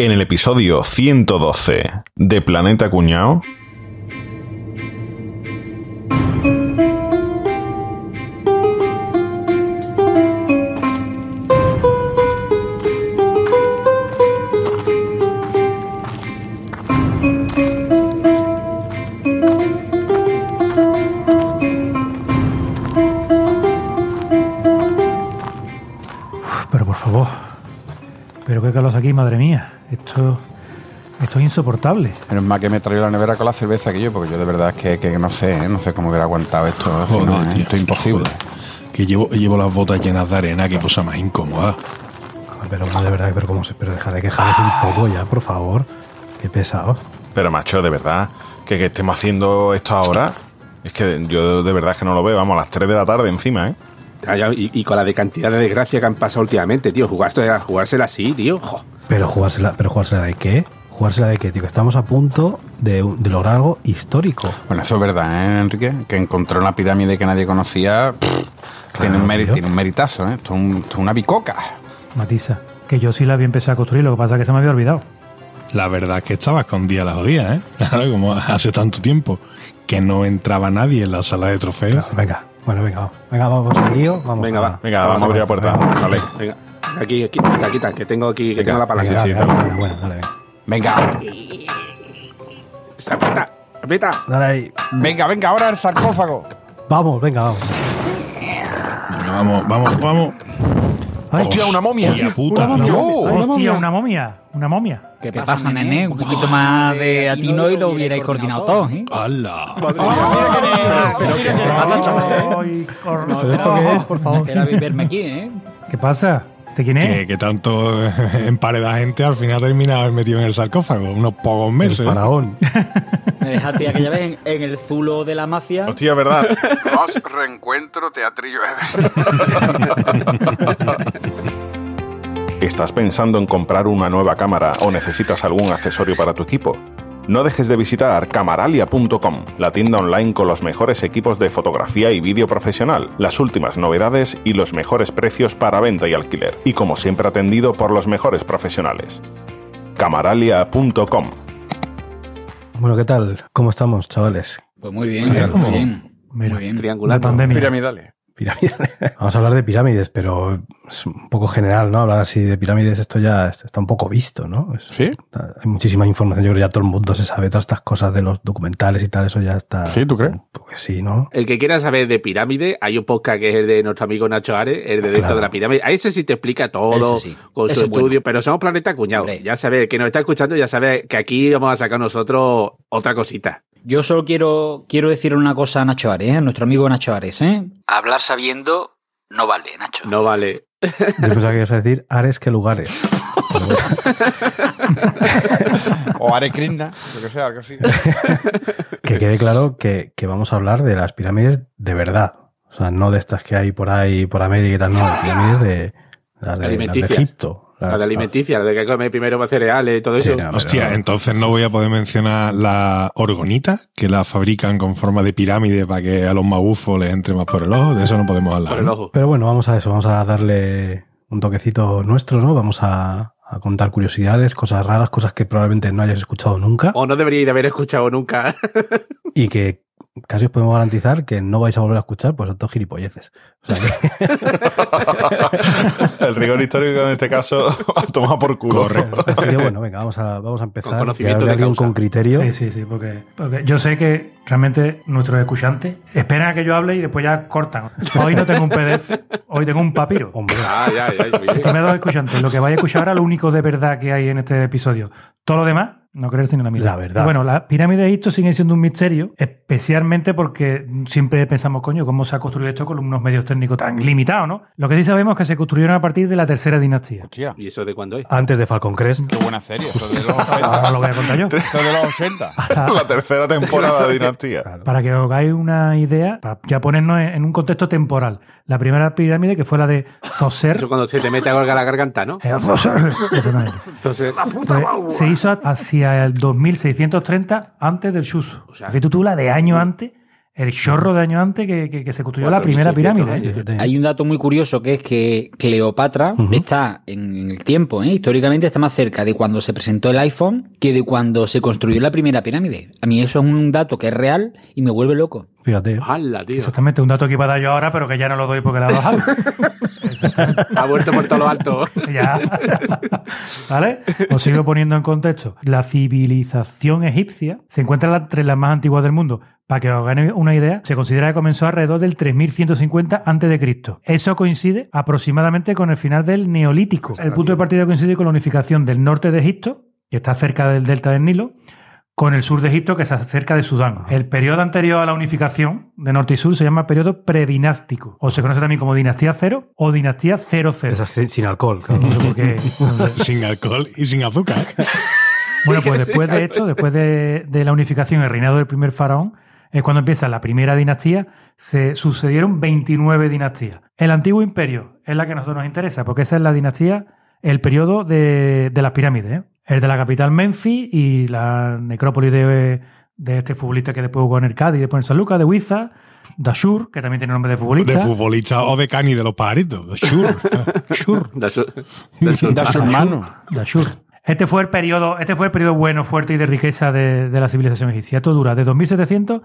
En el episodio 112 de Planeta Cuñao. Insoportable. Menos mal que me traigo la nevera con la cerveza que yo, porque yo de verdad es que, que no sé, ¿eh? no sé cómo hubiera aguantado esto. si Joder, no, ¿eh? tío. Esto es imposible. Joder. Que llevo, llevo las botas llenas de arena, qué cosa más incómoda. Pero de verdad, pero cómo se, pero deja de quejaros un poco ya, por favor. Qué pesado. Pero macho, de verdad, que, que estemos haciendo esto ahora. Es que yo de verdad que no lo veo. Vamos, a las 3 de la tarde encima, ¿eh? Y, y con la de cantidad de desgracia que han pasado últimamente, tío. Jugársela, jugársela así, tío. Jo. Pero jugársela, pero jugársela de qué? Jugársela de qué, tío, que estamos a punto de, de lograr algo histórico. Bueno, eso es verdad, ¿eh, Enrique? Que encontró una pirámide que nadie conocía. pff, tiene, un tío. tiene un meritazo, ¿eh? Esto es, un- esto es una bicoca. Matisa. Que yo sí la había empezado a construir, lo que pasa es que se me había olvidado. La verdad es que estaba escondida la jodida, ¿eh? Claro, como hace tanto tiempo que no entraba nadie en la sala de trofeos. Venga, bueno, venga, vamos. Venga, vamos al lío. Vamos Venga, a- va. Venga, vamos a abrir la puerta. venga. Vale. Venga, aquí, aquí, quita, quita, que tengo aquí, que Venga, tengo la palanca. sí, sí, dale, dale. bueno, bueno, dale, venga. Venga, Aprieta, aprieta. Dale ahí. venga, venga, ahora el sarcófago. Vamos, venga, vamos. Venga, vamos, vamos, vamos. Ay, ¡Hostia, una momia! Hostia puta. Una momia. ¡No! Hostia, una momia. Una momia. ¿Qué te pasa, nene? Un poquito más de atino y lo hubierais coordinado todos, ¿eh? ¡Hala! Cor- ¿Pero esto qué es, por favor? Era verme aquí, ¿eh? ¿Qué pasa? ¿Este quién es? Que, que tanto empareda gente al final termina metido en el sarcófago. Unos pocos El meses. faraón. Me dejaste aquella vez en, en el zulo de la mafia. Hostia, ¿verdad? Los reencuentro teatrillo. ¿Estás pensando en comprar una nueva cámara o necesitas algún accesorio para tu equipo? No dejes de visitar camaralia.com, la tienda online con los mejores equipos de fotografía y vídeo profesional, las últimas novedades y los mejores precios para venta y alquiler, y como siempre atendido por los mejores profesionales. camaralia.com Bueno, ¿qué tal? ¿Cómo estamos, chavales? Pues muy bien, muy bien. Mira, Muy bien. Triangular. Piramidales. Pirámides. Vamos a hablar de pirámides, pero es un poco general, ¿no? Hablar así de pirámides, esto ya está un poco visto, ¿no? Es- ¿Sí? Hay muchísima información, yo creo que ya todo el mundo se sabe todas estas cosas de los documentales y tal, eso ya está. ¿Sí, tú crees? Pues sí, ¿no? El que quiera saber de pirámide, hay un podcast que es el de nuestro amigo Nacho Ares, el de dentro Claro. de la pirámide. A ese sí te explica todo sí. con su bueno. estudio, pero somos Planeta Cuñado. Hombre. Ya sabe, el que nos está escuchando ya sabe que aquí vamos a sacar nosotros otra cosita. Yo solo quiero, quiero decirle una cosa a Nacho Ares, ¿eh? a nuestro amigo Nacho Ares. ¿eh? Hablar sabiendo no vale, Nacho. No vale. Yo pensaba que ibas a decir Ares que lugares. O Are Krishna, lo que sea, algo así. que quede claro que, que vamos a hablar de las pirámides de verdad. O sea, no de estas que hay por ahí, por América y tal, no, las pirámides de, las de, las de Alimenticias. Egipto. La de alimenticia, la de que come primero cereales y todo Sí, eso. no. Hostia, pero- entonces no voy a poder mencionar la orgonita, que la fabrican con forma de pirámide para que a los magufos les entre más por el ojo. De eso no podemos hablar. por el ¿no? ojo. Pero bueno, vamos a eso, vamos a darle un toquecito nuestro, ¿no? Vamos a, a contar curiosidades, cosas raras, cosas que probablemente no hayas escuchado nunca O no deberíais de haber escuchado nunca. y que casi os podemos garantizar que no vais a volver a escuchar, pues todos gilipolleces. O sea que, El rigor histórico en este caso toma por culo. Correcto. bueno, venga, vamos a, vamos a empezar. Con conocimiento de con criterio. Sí, sí, sí, porque, porque yo sé que realmente nuestros escuchantes esperan a que yo hable y después ya cortan. Hoy no tengo un PDF, hoy tengo un papiro. Hombre, Ah, ya, ya, muy bien. Escuchantes. Lo que vais a escuchar ahora, lo único de verdad que hay en este episodio. Todo lo demás, no creerse ni la mitad. La verdad. Y bueno, las pirámides de Egipto siguen siendo un misterio, especialmente porque siempre pensamos, coño, ¿cómo se ha construido esto con unos medios técnicos tan limitados, no? Lo que sí sabemos es que se construyeron a partir de la tercera dinastía. Hostia, ¿Y eso de cuándo es? antes de Falcon Crest, qué buena serie. Eso de los 80. Ahora lo voy a contar yo. Eso de los 80. Hasta- La tercera temporada de Dinastía. claro. Para que os hagáis una idea, para ya ponernos en en un contexto temporal. La primera pirámide, que fue la de Zoser. Eso cuando se te mete algo a la garganta, ¿no? eh, Zoser. Entonces, Pues, se hizo hacia el 2630 antes del Shusu. O sea- Fíjate tú la de año antes el chorro de años antes que, que- que se construyó la 4.600 primera pirámide. años. ¿eh? Hay un dato muy curioso que es que Cleopatra está en el tiempo, ¿eh? históricamente está más cerca de cuando se presentó el iPhone que de cuando se construyó la primera pirámide. A mí eso es un dato que es real y me vuelve loco. Fíjate. ¡Hala, tío! Exactamente, un dato que iba a dar yo ahora, pero que ya no lo doy porque la he bajado. Ha vuelto por todo lo alto. ya. ¿Vale? Os sigo poniendo en contexto. La civilización egipcia se encuentra entre las más antiguas del mundo. Para que os hagáis una idea, se considera que comenzó alrededor del 3150 a.C. Eso coincide aproximadamente con el final del Neolítico. El punto de partida coincide con la unificación del norte de Egipto, que está cerca del delta del Nilo, con el sur de Egipto, que está cerca de Sudán. El periodo anterior a la unificación de norte y sur se llama periodo predinástico, o se conoce también como dinastía cero o dinastía 00. Esa es sin- sin alcohol, claro. No sé por qué. sin alcohol y sin azúcar. Bueno, pues después de esto, después de, de la unificación, el reinado del primer faraón, es cuando empieza la primera dinastía, se sucedieron 29 dinastías. El antiguo imperio es la que a nosotros nos interesa, porque esa es la dinastía, el periodo de, de las pirámides. ¿eh? El de la capital Memphis y la necrópolis de, de este futbolista que después jugó en el Cádiz, después en San Lucas, de Huiza, Dashur, que también tiene nombre de futbolista. De futbolista o de cani de los pajaritos. De Shur. Shur. Da su, da su- Da su hermano. Dashur. Este fue el periodo, este fue el periodo bueno, fuerte y de riqueza de, de la civilización egipcia. Esto dura de 2700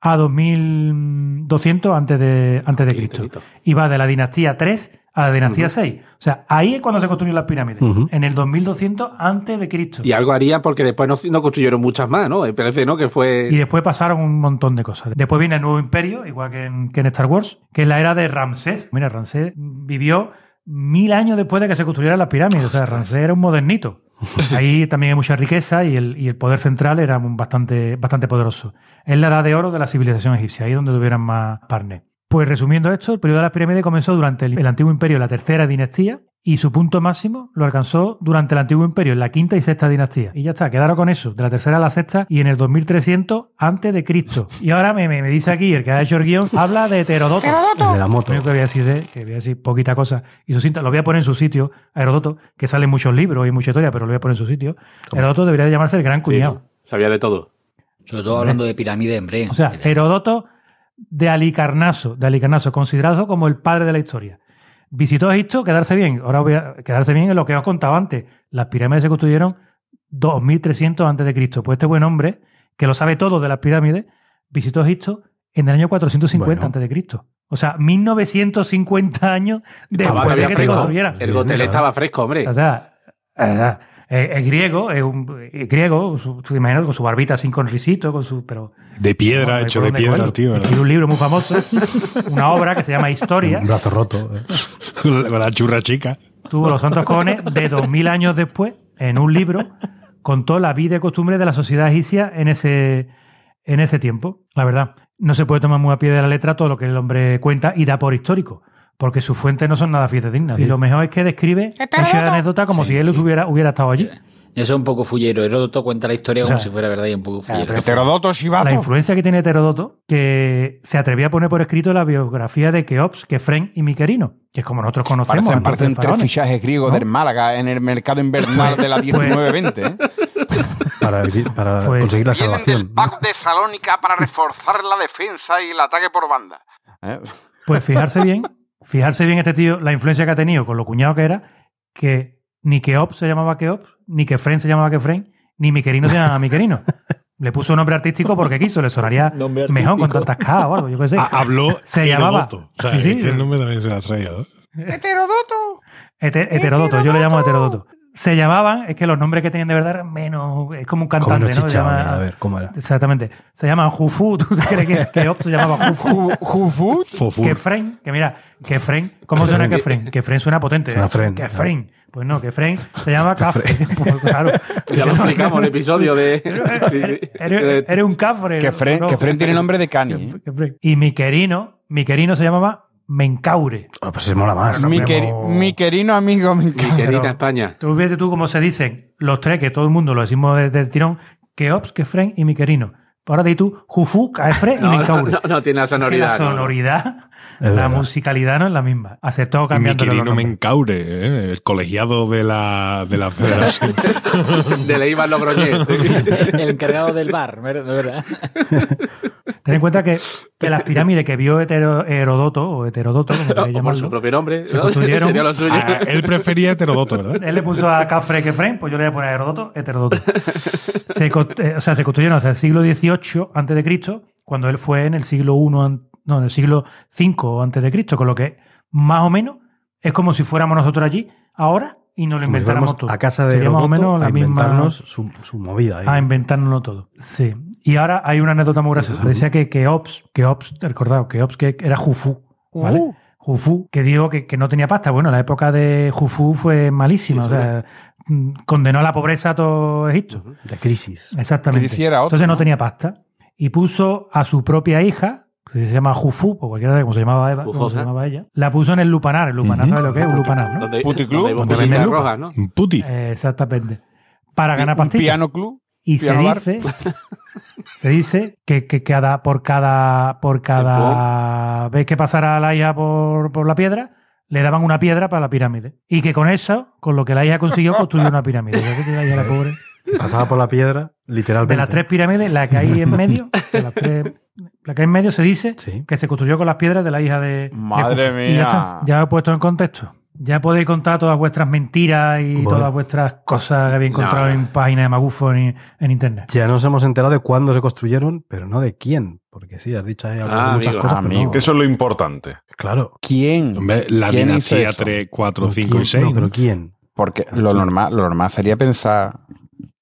a 2200 antes de, antes de Cristo. Y va de la dinastía 3 a la dinastía 6. O sea, ahí es cuando se construyeron las pirámides. En el 2200 antes de Cristo. Y algo harían porque después no, no construyeron muchas más, ¿no? Parece, ¿no? Que fue... Y después pasaron un montón de cosas. Después viene el nuevo imperio, igual que en, que en Star Wars, que es la era de Ramsés. Mira, Ramsés vivió mil años después de que se construyeran las pirámides. O sea, Ramsés era un modernito. Ahí también hay mucha riqueza y el, y el poder central era bastante, bastante poderoso. Es la edad de oro de la civilización egipcia, ahí donde tuvieran más partner. Pues resumiendo esto, el periodo de las pirámides comenzó durante el, el antiguo imperio, la tercera dinastía, y su punto máximo lo alcanzó durante el antiguo imperio, en la quinta y sexta dinastía. Y ya está, quedaron con eso, de la tercera a la sexta y en el 2300 antes de Cristo. Y ahora me, me, me dice aquí, el que ha hecho el guion, habla de Heterodoto. El de la moto. Único que voy a decir de, que voy a decir poquita cosa. Y su cinta, lo voy a poner en su sitio, a Herodoto, que salen muchos libros y mucha historia, pero lo voy a poner en su sitio. Herodoto debería de llamarse el gran Sí, cuñado. sabía de todo. Sobre todo hablando de pirámide, hombre. O sea, Heródoto de Alicarnaso, de Alicarnaso, considerado como el padre de la historia. Visitó Egipto, quedarse bien. Ahora voy a quedarse bien en lo que os contaba antes. Las pirámides se construyeron 2300 antes de Cristo. Pues este buen hombre, que lo sabe todo de las pirámides, visitó Egipto en el año 450 Bueno. antes de Cristo. O sea, 1950 años después de que se construyeran. El gotel estaba fresco, hombre. O sea, eh, eh, es griego, es un es griego, su, su- imagínate, con su barbita así con risito, con su, pero De piedra, hecho de piedra, el tío, ¿verdad? Un libro muy famoso, una obra que se llama Historia. Un brazo roto. eh. La churra chica. Tuvo los santos cojones de 2000 años después, en un libro, contó la vida y costumbre de la sociedad egipcia en ese, en ese tiempo. La verdad, no se puede tomar muy a pie de la letra todo lo que el hombre cuenta y da por histórico. Porque sus fuentes no son nada fidedignas. Y lo mejor es que describe esa anécdota como Sí, si él sí. hubiera, hubiera estado allí. Eso es un poco fullero. Heródoto cuenta la historia O sea, como si fuera verdad y un poco fullero. Heterodoto La influencia que tiene Heterodoto, que se atrevía a poner por escrito la biografía de Keops, Kefren y Miquerino, que es como nosotros conocemos. Parecen, parecen de tres fichajes griegos ¿No? del Málaga en el mercado invernal de la 19-20. ¿eh? Para, para Pues- conseguir la salvación. pack de Salónica para reforzar la defensa y el ataque por banda. ¿Eh? Pues fijarse bien, fijarse bien este tío, la influencia que ha tenido con lo cuñado que era, que ni Keops se llamaba Keops, ni Kefren se llamaba Kefren, ni Miquerino se llamaba Miquerino. Le puso un nombre artístico porque quiso, le sonaría mejor con tantas K o algo, yo qué sé. Ha- habló Se llamaba-. O sea, Sí, sí. ese nombre también se lo ha traído. ¿eh? ¡Heterodoto! Hete- heterodoto, yo le llamo heterodoto. Se llamaban, es que los nombres que tenían de verdad eran menos, es como un Como cantante, unos ¿no? Llama- a ver, ¿cómo era? Exactamente. Se llaman Jufu. ¿Tú crees que, que Ops se llamaba Jufu? Fofur. Kefren, que mira, Kefren, ¿cómo suena Kefren? Kefren suena potente. Suena ¿eh? Fren, Kefren. Pues no, Kefren se llama Cafre. Pues claro. Ya lo explicamos en el episodio de. Sí, sí. Eres, eres un cafre. Que Fren, ¿no? que Fren tiene nombre de cani. ¿eh? Kefren. Y mi querino, mi querino se llamaba Mencaure. Ah, pues se mola más. Mi, queri- mi querido amigo, mi Mi querida España. Tú fíjate tú cómo se dicen los tres, que todo el mundo lo decimos desde el tirón, Keops, Kefren y mi querino. Ahora di tú, Jufu, Kefren y No, Mencaure. no, no tiene la Que sonoridad. la no, no. sonoridad. Es la verdad. musicalidad no es la misma. Aceptó Mi cambiando los querido. Mencaure, ¿eh? el colegiado de la, de la federación. De la Iván Logroñez. El encargado del bar, ¿ver- de verdad. Ten en cuenta que, que las pirámides que vio Hetero- Herodoto, o Heterodoto, como queráis O por su propio nombre. Se ¿no? construyeron- Sería lo suyo. Ah, él prefería heterodoto, ¿verdad? Él le puso a Cafre Kefren, pues yo le voy a poner a Herodoto, Heterodoto. Se, eh, o sea, se construyeron hasta el siglo XVIII antes de Cristo, cuando él fue en el siglo I, no, en el siglo V antes de Cristo, con lo que más o menos es como si fuéramos nosotros allí ahora y nos lo inventáramos todo. a casa de Sería más o menos la a misma inventarnos su, su movida. a inventárnoslo todo. Sí. Y ahora hay una anécdota muy graciosa. Decía que, que Ops, que Ops, recordado, que Ops que era Jufu, ¿vale? Uh. Jufu, que dijo que, que no tenía pasta. Bueno, la época de Jufu fue malísima. Sí, o sea, mm, condenó a la pobreza a todo Egipto. De crisis. Exactamente. Crisis era otro, Entonces no, ¿no? tenía pasta. Y puso a su propia hija, que se llama Jufu, o cualquiera de cómo se llamaba, Eva, cómo se Jufosa. llamaba ella, la puso en el lupanar. El lupanar. ¿sabes lo que es? Un lupanar, ¿no? Donde, Puticlub, donde ¿no? Puti. Eh, exactamente. Para ganar un pastillas. piano club. Y se Piano dice, se dice que, que cada, por cada, por cada vez que pasara la hija por, por la piedra, le daban una piedra para la pirámide. Y que con eso, con lo que la hija consiguió, construyó una pirámide. ¿Sabes qué la hija, la pobre? Pasaba por la piedra, literalmente. De las tres pirámides, la que hay en medio, de las tres- la que hay en medio se dice Sí. que se construyó con las piedras de la hija de. de Madre. Y mía. ya está, ya he puesto en contexto. Ya podéis contar todas vuestras mentiras y Bueno. todas vuestras cosas que habéis encontrado No. en páginas de Magufo en, en internet. Ya nos hemos enterado de cuándo se construyeron, pero no de quién. Porque sí, has dicho ahí Ah, muchas amigo, cosas, amigo. no. Eso es lo importante. Claro. ¿Quién? Hombre, la ¿Quién hizo dinastía eso? 3, 4, ¿Pero 5 quién? y 6. No, pero ¿quién? Porque lo normal, lo normal sería pensar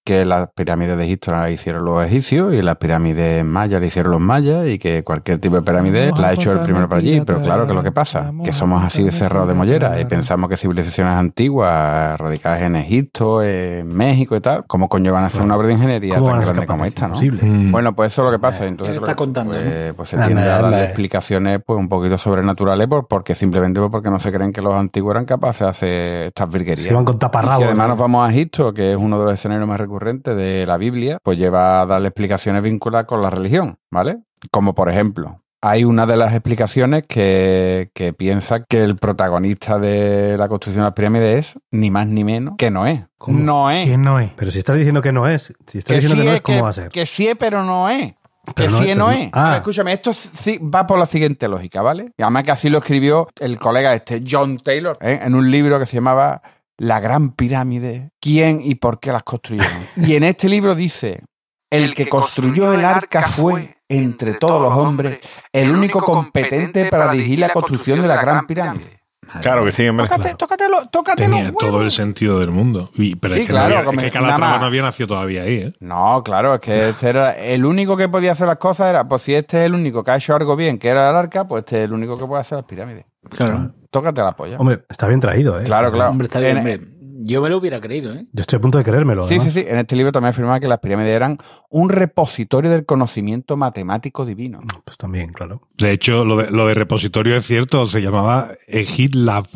que las pirámides de Egipto las hicieron los egipcios y las pirámides mayas las hicieron los mayas y que cualquier tipo de pirámide Vamos la ha hecho el primero para allí. Pero claro que lo que pasa, que somos así de cerrados de mollera y pensamos que civilizaciones antiguas, radicadas en Egipto, en México y tal, ¿cómo coño van a hacer una obra de ingeniería ¿Cómo tan van grande como esta, no? Imposible. Mm. Bueno, pues eso es lo que pasa. Entonces, ¿Qué me estás contando, Pues, pues se tiende a darle explicaciones pues un poquito sobrenaturales por- porque simplemente pues, porque no se creen que los antiguos eran capaces de hacer estas virguerías. Se iban con Y taparrabos. si además ¿no? nos vamos a Egipto, que es uno de los escenarios más recurrentes de la Biblia, pues lleva a darle explicaciones vinculadas con la religión, ¿vale? Como por ejemplo, hay una de las explicaciones que, que piensa que el protagonista de la construcción de las pirámides es ni más ni menos que Noé. ¿Cómo? Noé. ¿Quién no es? Pero si estás diciendo que no es, si estás diciendo que no es, ¿cómo va a ser? Que sí es, pero no es. Que no sí es, es, no pero es. no- ah. Escúchame, esto sí va por la siguiente lógica, ¿vale? Y además que así lo escribió el colega este, John Taylor, ¿eh? en un libro que se llamaba La Gran Pirámide, ¿quién y por qué las construyeron? y en este libro dice, el que construyó el arca fue, entre todos los hombres, el único competente para dirigir la construcción de la Gran Pirámide. Claro que sí, hombre. Tócate, tócatelo, tócate Tenía todo el sentido del mundo. Y- pero Sí, es que, claro, no había, es que Calatrava no había nacido todavía ahí, ¿eh? No, claro, es que este era el único que podía hacer las cosas era, pues si este es el único que ha hecho algo bien, que era el arca, pues este es el único que puede hacer las pirámides. Claro. Tócate la polla. Hombre, está bien traído, ¿eh? Claro, claro. Hombre, está bien, hombre. Yo me lo hubiera creído, ¿eh? Yo estoy a punto de creérmelo. Sí, sí, además. sí. En este libro también afirmaba que las pirámides eran un repositorio del conocimiento matemático divino. Pues también, claro. De hecho, lo de, lo de repositorio es cierto, se llamaba Egit Lab.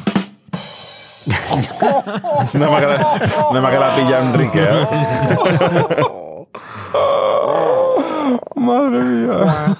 No me me queda pilla Enrique, ¿eh? Madre mía.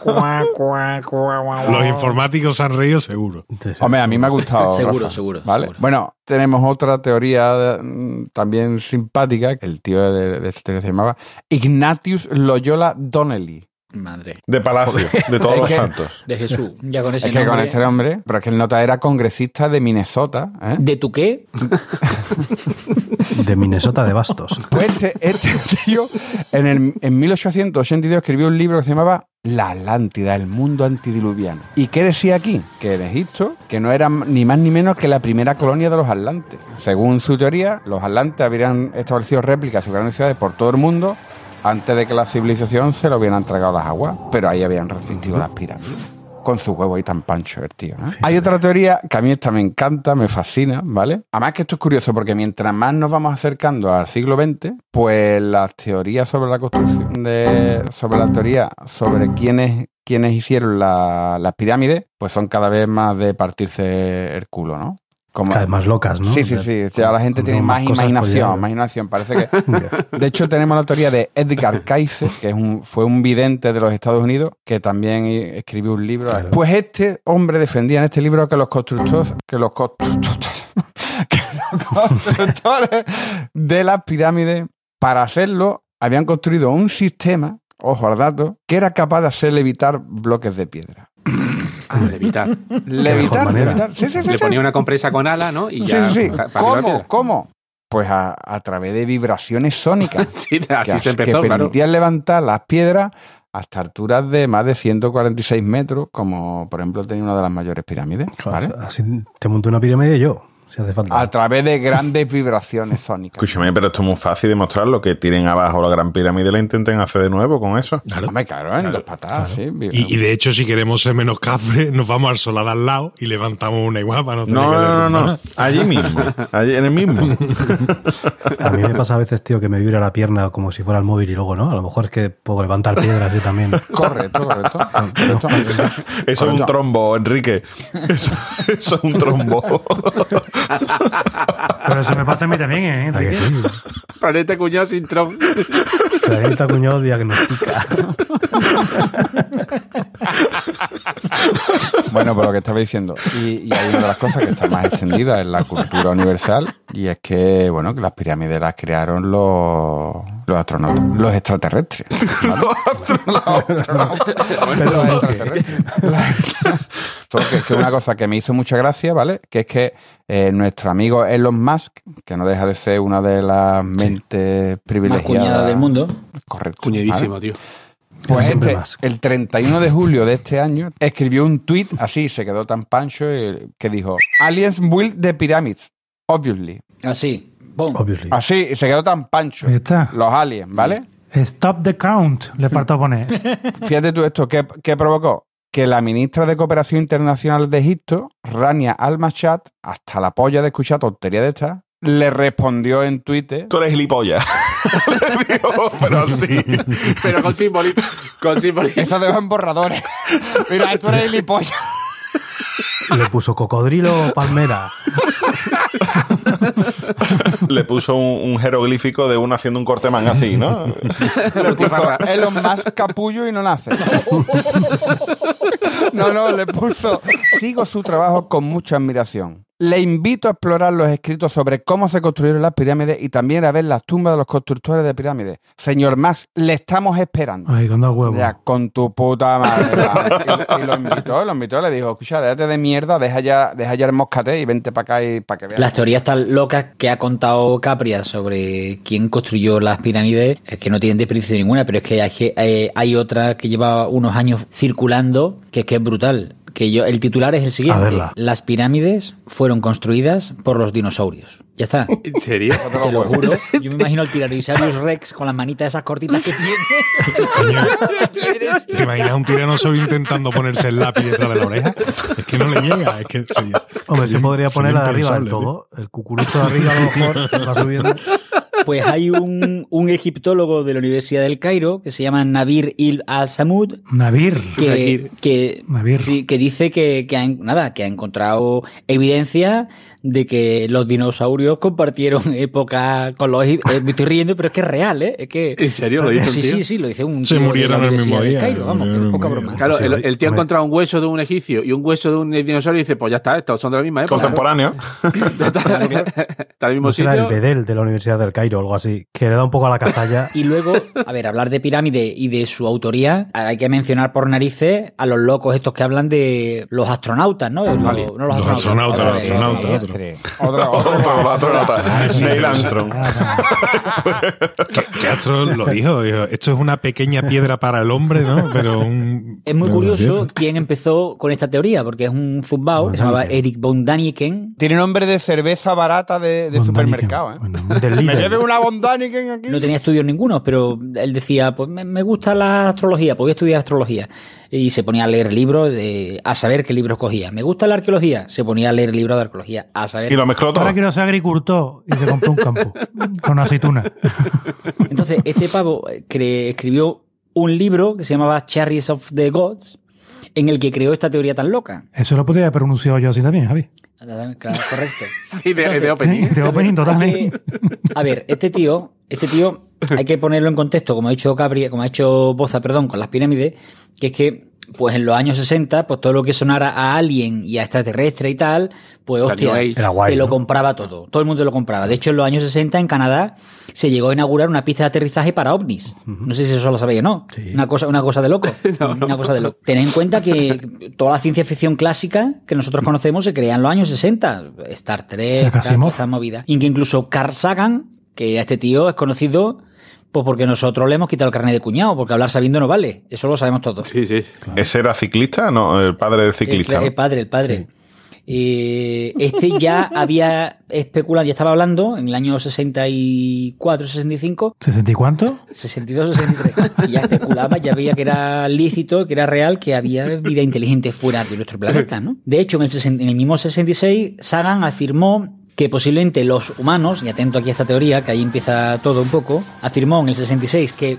Los informáticos han reído seguro. Hombre, a mí me ha gustado. Seguro, Rafa. seguro, ¿Vale? seguro. Bueno, tenemos otra teoría mm, también simpática. que El tío de, de esta teoría se llamaba Ignatius Loyola Donnelly. Madre. De Palacio, de todos Es los santos. De Jesús. Ya con ese Es que con este nombre, pero es que el nota era congresista de Minnesota. ¿eh? ¿De tu qué? De Minnesota de Bastos. Pues este, este tío en, el, en 1882 escribió un libro que se llamaba La Atlántida, el mundo antidiluviano. ¿Y qué decía aquí? Que en Egipto, que no era ni más ni menos que la primera colonia de los atlantes. Según su teoría, los atlantes habrían establecido réplicas de sus grandes ciudades por todo el mundo antes de que la civilización se lo hubieran tragado las aguas. Pero ahí habían resistido las pirámides. Con su huevo ahí tan pancho el tío. ¿eh? Hay otra teoría que a mí esta me encanta, me fascina, ¿vale? Además que esto es curioso porque mientras más nos vamos acercando al siglo XX, pues las teorías sobre la construcción de... sobre la teoría sobre quiénes, quiénes hicieron la- las pirámides, pues son cada vez más de partirse el culo, ¿no? Como Cada vez más locas, ¿no? Sí, sí, sí. O sea, la gente tiene más, imaginación. Parece que. De hecho, tenemos la teoría de Edgar Cayce, que es un, fue un vidente de los Estados Unidos, que también escribió un libro. Claro. Pues este hombre defendía en este libro que los constructores, que los constructores, que los constructores de las pirámides, para hacerlo, habían construido un sistema, ojo al dato, que era capaz de hacer levitar bloques de piedra. Ah. Levitar, levitar. Sí, sí, sí. Le sí. ponía una compresa con ala, ¿no? Y Sí, ya. sí, sí. la ¿Cómo? ¿Cómo? Pues a, a través de vibraciones sónicas. Sí, que, así se empezó, que claro. permitían levantar las piedras hasta alturas de más de 146 metros, como por ejemplo tenía una de las mayores pirámides. ¿vale? Así te monto una pirámide yo, si hace falta. A través de grandes vibraciones sónicas. Escúchame, pero esto es muy fácil demostrarlo, que tiren abajo la gran pirámide y la intenten hacer de nuevo con eso. Claro. Hombre, claro, en dos patadas, sí. Y, y de hecho, si queremos ser menos cafres, nos vamos al solar al lado y levantamos una igual para no tener No, que no, no. Allí mismo. Allí en el mismo. A mí me pasa a veces, tío, que me vibra la pierna como si fuera el móvil y luego no. A lo mejor es que puedo levantar piedras y también. Correcto, correcto. correcto. Eso es un trombo, Enrique. Eso, eso es un trombo. Pero eso me pasa a mí también, ¿eh? ¿A que sí? Planeta cuñado sin tron. Planeta cuñado diagnostica. Bueno, por lo que estaba diciendo. Y, y hay una de las cosas que está más extendida en la cultura universal y es que, bueno, que las pirámides las crearon los, los astronautas, los extraterrestres. ¿vale? Los extraterrestres. La- Solo que, una cosa que me hizo mucha gracia, ¿vale? Que es que eh, nuestro amigo Elon Musk, que no deja de ser una de las mentes Más privilegiadas cuñada del mundo. Correcto. Cuñadísimo, ¿vale? tío. Pues Siempre este, más. el 31 de julio de este año escribió un tweet así, se quedó tan pancho, eh, que dijo: Aliens build the pyramids, obviously. Así. Boom. Obviously. Así, y se quedó tan pancho. Ahí está. Los aliens, ¿vale? Stop the count, le faltó poner. Fíjate tú esto, ¿qué, qué provocó? Que la ministra de Cooperación Internacional de Egipto, Rania Al-Mashad, hasta la polla de escuchar tontería de esta, le respondió en Twitter. Tú eres gilipollas. Pero sí. Pero con simbolito. Con simbolito. Eso dejo en borradores. Mira, tú eres gilipollas. Le puso cocodrilo palmera. Le puso un, un jeroglífico de uno haciendo un corte manga así, ¿no? Le puso Elon Musk capullo y no nace. No, no, le puso. Sigo su trabajo con mucha admiración. Le invito a explorar los escritos sobre cómo se construyeron las pirámides y también a ver las tumbas de los constructores de pirámides. Señor Musk, le estamos esperando. Ay, con dos huevos. Ya, con tu puta madre. Y, y lo invitó, lo invitó, le dijo, escucha, déjate de mierda, deja ya, deja ya el moscate y vente para acá y para que veas. Las teorías tan locas que ha contado Capria sobre quién construyó las pirámides es que no tienen desperdicio ninguna, pero es que hay, que- eh, hay otra que lleva unos años circulando que es que es brutal. Que yo, el titular es el A siguiente: verla. Las pirámides fueron construidas por los dinosaurios. Ya está. ¿En serio? Te lo juro. Yo me imagino al Tyrannosaurus Rex con las manitas esas cortitas que tiene. ¿Te imaginas un tiranosaurio intentando ponerse el lápiz detrás de la oreja? Es que no le llega, es que sería- Hombre, se podría poner la de arriba del todo. El cucurucho de arriba a lo mejor va subiendo. Pues hay un, un egiptólogo de la Universidad del Cairo que se llama Nabir Il Al-Samud Navir. que, Nabir. que, Nabir. sí, que dice que, que ha, en- nada, que ha encontrado evidencia de que los dinosaurios compartieron época con los egip- eh, me estoy riendo, pero es que es real, ¿eh? Es que, ¿En serio lo dice un Sí, tío? sí, sí, lo dice un Se tío de la murieron el mismo día, Cairo, vamos, que murieron es el poca broma. Claro, el, el tío ha encontrado un hueso de un egipcio y un hueso de un dinosaurio y dice, pues ya está, estos son de la misma época. Contemporáneo. Está está al mismo No será el sitio. Bedel de la Universidad del Cairo o algo así, que le da un poco a la castalla. Y luego, a ver, hablar de pirámide y de su autoría, hay que mencionar por narices a los locos estos que hablan de los astronautas, ¿no? Los, Vale. no los Los astronautas. astronautas, los astronautas, otro. Otra, Otro, otro nota. Neil Armstrong. Lo dijo, dijo, esto es una pequeña piedra para el hombre, ¿no? Pero un... Es muy curioso quién empezó con esta teoría, porque es un zumbao que se llamaba Eric von Daniken. Tiene nombre de cerveza barata de, supermercado, ¿eh? Bueno, Del líder. Una aquí. No tenía estudios ninguno, pero él decía, pues me, me gusta la astrología, pues voy a estudiar astrología. Y se ponía a leer libros, de, a saber qué libros cogía. Me gusta la arqueología, se ponía a leer libros de arqueología, a saber. Y lo mezcló todo. Ahora quiero ser agricultor y se compró un campo con aceituna. Entonces, este pavo eh, escribió un libro que se llamaba Cherries of the Gods, en el que creó esta teoría tan loca. Eso lo podría haber pronunciado yo así también, Javi. Claro, correcto. Sí, de, Entonces, de opening. Sí, de opening totalmente. A ver, este tío, este tío, hay que ponerlo en contexto, como ha dicho Cabri, como ha hecho Boza, perdón, con las pirámides, que es que, pues en los años 60, pues todo lo que sonara a alien y a extraterrestre y tal, pues hostia, guay, te lo ¿no? compraba todo. Todo el mundo lo compraba. De hecho, en los años 60 en Canadá se llegó a inaugurar una pista de aterrizaje para ovnis. No sé si eso lo sabéis o no. Sí. Una cosa, una cosa de loco. Una cosa de loco. Tened en cuenta que toda la ciencia ficción clásica que nosotros conocemos se crea en los años 60. Star Trek, Isaac tal, Asimov. toda esta movida. Y que incluso Carl Sagan, que a este tío es conocido pues porque nosotros le hemos quitado el carnet de cuñado, porque hablar sabiendo no vale. Eso lo sabemos todos. Sí, sí. ¿Ese era ciclista? No, el padre del ciclista. El, el padre, el padre. Eh, este ya había especulado, ya estaba hablando en el año 64, 65, ¿60 y cuánto? 62, 63. Y ya especulaba, ya veía que era lícito, que era real, que había vida inteligente fuera de nuestro planeta, ¿no? De hecho, en el, 60 en el mismo 66, Sagan afirmó que posiblemente los humanos, y atento aquí a esta teoría, que ahí empieza todo un poco, afirmó en el 66 que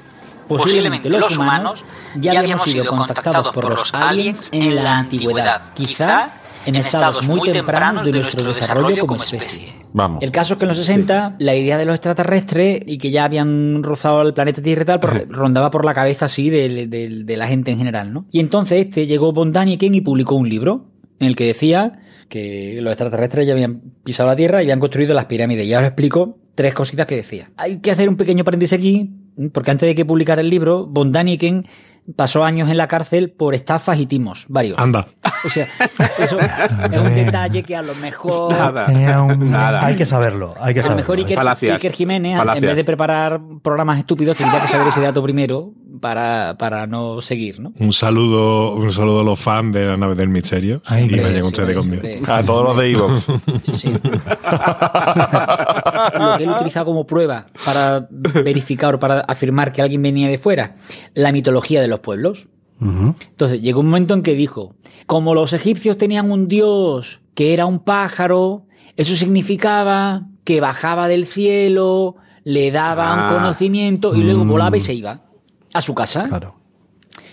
posiblemente los humanos ya habíamos sido contactados por los aliens en la antigüedad, quizá en estados muy tempranos de nuestro desarrollo como especie. Vamos. El caso es que en los 60 la idea de los extraterrestres y que ya habían rozado el planeta Tierra y tal, pues, rondaba por la cabeza así de, de- de la gente en general, ¿no? Y entonces este llegó Von Daniken y publicó un libro en el que decía que los extraterrestres ya habían pisado la Tierra y habían construido las pirámides. Y ahora os explico tres cositas que decía. Hay que hacer un pequeño paréntesis aquí, porque antes de que publicara el libro, Von Daniken pasó años en la cárcel por estafas y timos, varios. Anda. O sea, eso es un detalle que a lo mejor... Nada. Un- Nada. Hay que saberlo, hay que A lo saberlo. mejor Iker. Iker Jiménez, en vez de preparar programas estúpidos, tendría que saber ese dato primero para, para no seguir, ¿no? Un saludo, un saludo a los fans de la nave del misterio. Ay, y hombre, vayan Sí, ustedes conmigo. siempre. A todos los de Evox. Sí, sí. Lo que él utilizaba como prueba para verificar o para afirmar que alguien venía de fuera, la mitología de los pueblos. Entonces llegó un momento en que dijo, como los egipcios tenían un dios que era un pájaro, eso significaba que bajaba del cielo, le daba Ah. un conocimiento y luego volaba y se iba a su casa. Claro.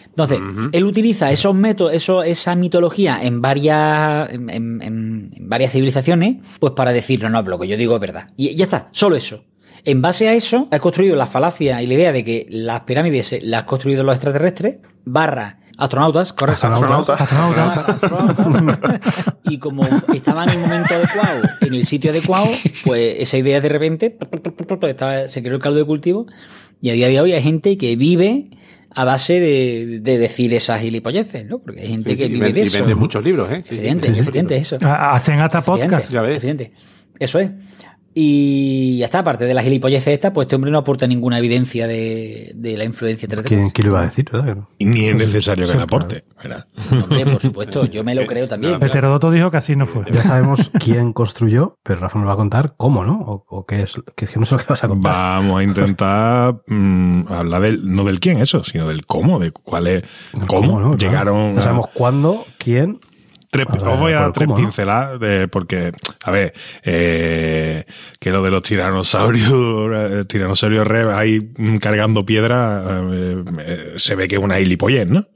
Entonces, él utiliza esos métodos, eso, esa mitología en varias, en, en- en- en varias civilizaciones, pues para decir, no, no, lo que yo digo es verdad. Y ya está, solo eso. En base a eso, ha construido la falacia y la idea de que las pirámides se- las han construido los extraterrestres, barra astronautas, correcto. Astronautas. Astronautas. y como estaban en el momento adecuado, en el sitio adecuado, pues esa idea de repente estaba- se creó el caldo de cultivo y a día de hoy hay gente que vive a base de, de decir esas gilipolleces, ¿no? Porque hay gente Sí, que sí, y vive de y eso. vende muchos libros, ¿eh? Sí, sí. Evidente, evidente, eso. Ha- Hacen hasta podcast. Ya ves. evidente. Eso es. Y ya está, aparte de las gilipolleces estas, pues este hombre no aporta ninguna evidencia de, de la influencia ¿Quién, extraterrestre. quién lo iba a decir? ¿verdad? Y ni es necesario que le aporte. ¿verdad? Hombre, por supuesto, yo me lo creo también. Heterodoto dijo que así no fue. Ya sabemos quién construyó, pero Rafa nos va a contar cómo, ¿no? O, o qué es, que es que no sé lo que vas a contar. Vamos a intentar mm, hablar del, no del quién, eso, sino del cómo, de cuál es, cómo, no? Claro. llegaron. No a- sabemos cuándo, quién. Tres, os voy a dar tres cómo, pinceladas de- porque, a ver, eh, que lo de los tiranosaurios, eh, tiranosaurios rex ahí cargando piedra, eh, eh, se ve que es una gilipollez, ¿no?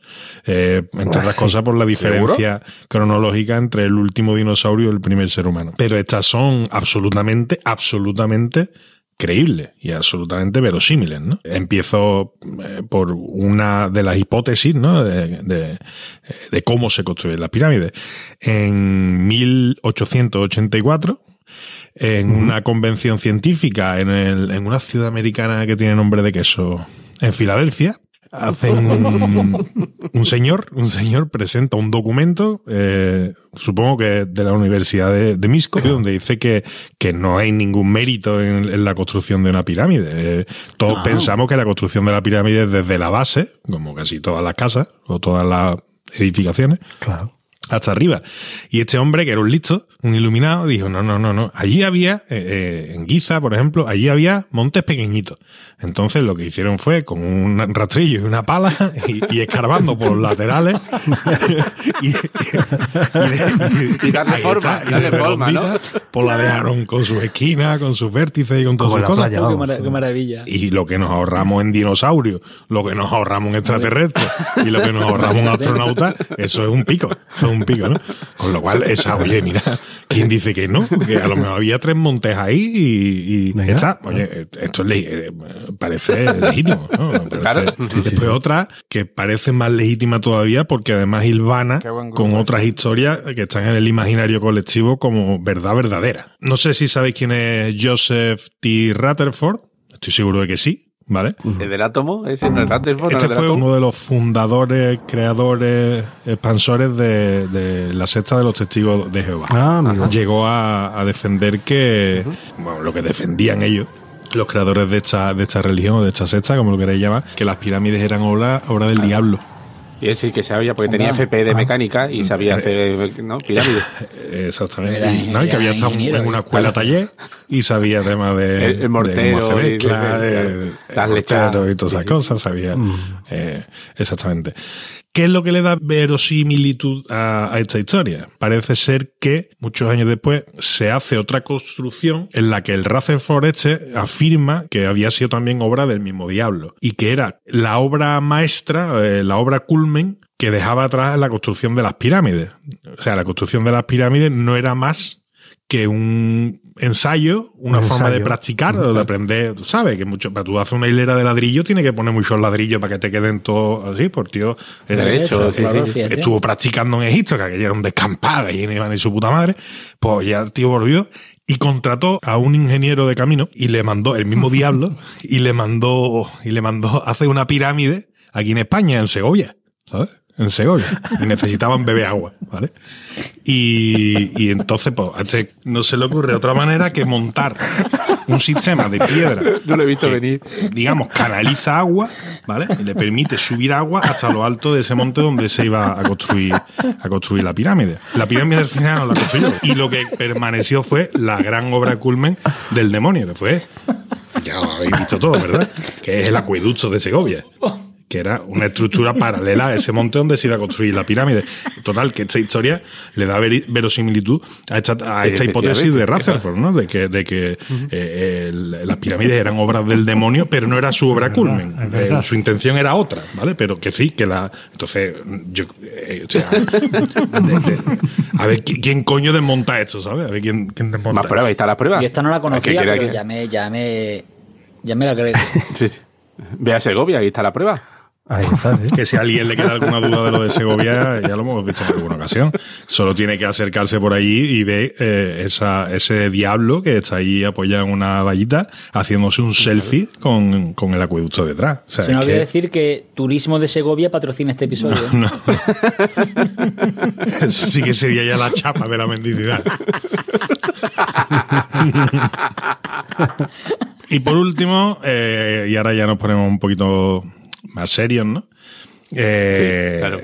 Entre otras cosas por la diferencia cronológica entre el último dinosaurio y el primer ser humano. Pero estas son absolutamente, absolutamente creíbles y absolutamente verosímiles, ¿no? Empiezo eh, por una de las hipótesis, ¿no? De, de- de cómo se construyen las pirámides. En 1884, en una convención científica en, el- en una ciudad americana que tiene nombre de queso, en Filadelfia, hacen un, un señor, un señor presenta un documento, eh, supongo que de la Universidad de, de Misco, donde dice que, que no hay ningún mérito en, en la construcción de una pirámide. Eh, todos Ah. pensamos que la construcción de la pirámide es desde la base, como casi todas las casas o todas las edificaciones, Claro. Hasta arriba. Y este hombre, que era un listo, un iluminado, dijo, no, no, no, no. Allí había, eh, eh, en Giza, por ejemplo, allí había montes pequeñitos. Entonces lo que hicieron fue con un rastrillo y una pala y, y escarbando por los laterales. y, y- y- Y darle forma, está, y darle forma, ¿no? Pues la dejaron con sus esquinas, con sus vértices y con todas sus cosas. playa, Qué, vamos. mara- qué maravilla. Y lo que nos ahorramos en dinosaurios, lo que nos ahorramos en extraterrestres y lo que nos ahorramos en astronautas, eso es un pico, eso es un pico, ¿no? Con lo cual, esa, oye, mira, ¿quién dice que no? Que a lo mejor había tres montes ahí y, y Venga. está, oye, esto es le- eh, parece legítimo, ¿no? Parece- Claro. Después otra que parece más legítima todavía porque además hilvana con otras historias que están en el imaginario colectivo como verdad verdadera. No sé si sabéis quién es Joseph T. Rutherford. Estoy seguro de que sí, ¿vale? ¿El del átomo? ¿Ese no es Rutherford? Este ¿no fue átomo? uno de los fundadores, creadores, expansores de, de la secta de los testigos de Jehová. Ah. Llegó a, a defender que, bueno, lo que defendían ellos, los creadores de esta, de esta religión o de esta secta, como lo queréis llamar, que las pirámides eran obra, obra del diablo. Y él sí que sabía, porque tenía FP de mecánica y sabía hacer ¿no? pirámides. Exactamente. Era Y, ¿no? y que había estado en una escuela taller y sabía temas de, El- el mortero de hacer y- mezcla, de- de- de- de las lechadas. y todas esas Sí, sí. cosas, sabía. eh, exactamente. ¿Qué es lo que le da verosimilitud a, esta historia? Parece ser que muchos años después se hace otra construcción en la que el Rutherford este afirma que había sido también obra del mismo diablo y que era la obra maestra, eh, la obra culmen que dejaba atrás la construcción de las pirámides. O sea, la construcción de las pirámides no era más que un ensayo, una Un forma de practicar o de aprender. Tú sabes que mucho, para tú hacer una hilera de ladrillo tienes que poner muchos ladrillos para que te queden todos así, por tío. es- De hecho, sí, claro, sí. fíjate. estuvo practicando en Egipto, que aquello era un descampado y no iba ni su puta madre. Pues ya el tío volvió y contrató a un ingeniero de camino y le mandó el mismo diablo y le mandó y le mandó a hacer una pirámide aquí en España, en Segovia, ¿sabes? En Segovia. Y necesitaban beber agua, ¿vale? Y, y entonces, pues, a este no se le ocurre otra manera que montar un sistema de piedra No lo he visto que, venir. digamos, canaliza agua, ¿vale? Y le permite subir agua hasta lo alto de ese monte donde se iba a construir, a construir la pirámide. La pirámide al final no la construyó. Y lo que permaneció fue la gran obra culmen del demonio, que fue, ya lo habéis visto todo, ¿verdad? Que es el acueducto de Segovia. Que era una estructura paralela a ese monte donde se iba a construir la pirámide. Total, que esta historia le da verosimilitud a esta, a esta hipótesis de Rutherford, ¿no? De que, de que eh, el- las pirámides eran obras del demonio, pero no era su obra culmen. es verdad. Eh, su intención era otra, ¿vale? Pero que sí, que la. Entonces, yo. eh, o sea, de- de- a ver ¿qui- quién coño desmonta esto, ¿sabes? A ver quién, quién desmonta Más pruebas, ahí está la prueba. Yo esta no la ¿A qué conocía, pero que- ya me, ya me, ya me la creo. Sí, sí. Ve a Segovia, ahí está la prueba. Ahí está, ¿eh? Que si a alguien le queda alguna duda de lo de Segovia, ya lo hemos visto en alguna ocasión. Solo tiene que acercarse por allí y ve eh, esa, ese diablo que está allí apoyado en una vallita, haciéndose un selfie con, con el acueducto detrás. O sea, Se olvidó que- decir que Turismo de Segovia patrocina este episodio. No. Eso sí que sería ya la chapa de la mendicidad. y por último, eh, y ahora ya nos ponemos un poquito más serios, ¿no? Eh, Sí, claro.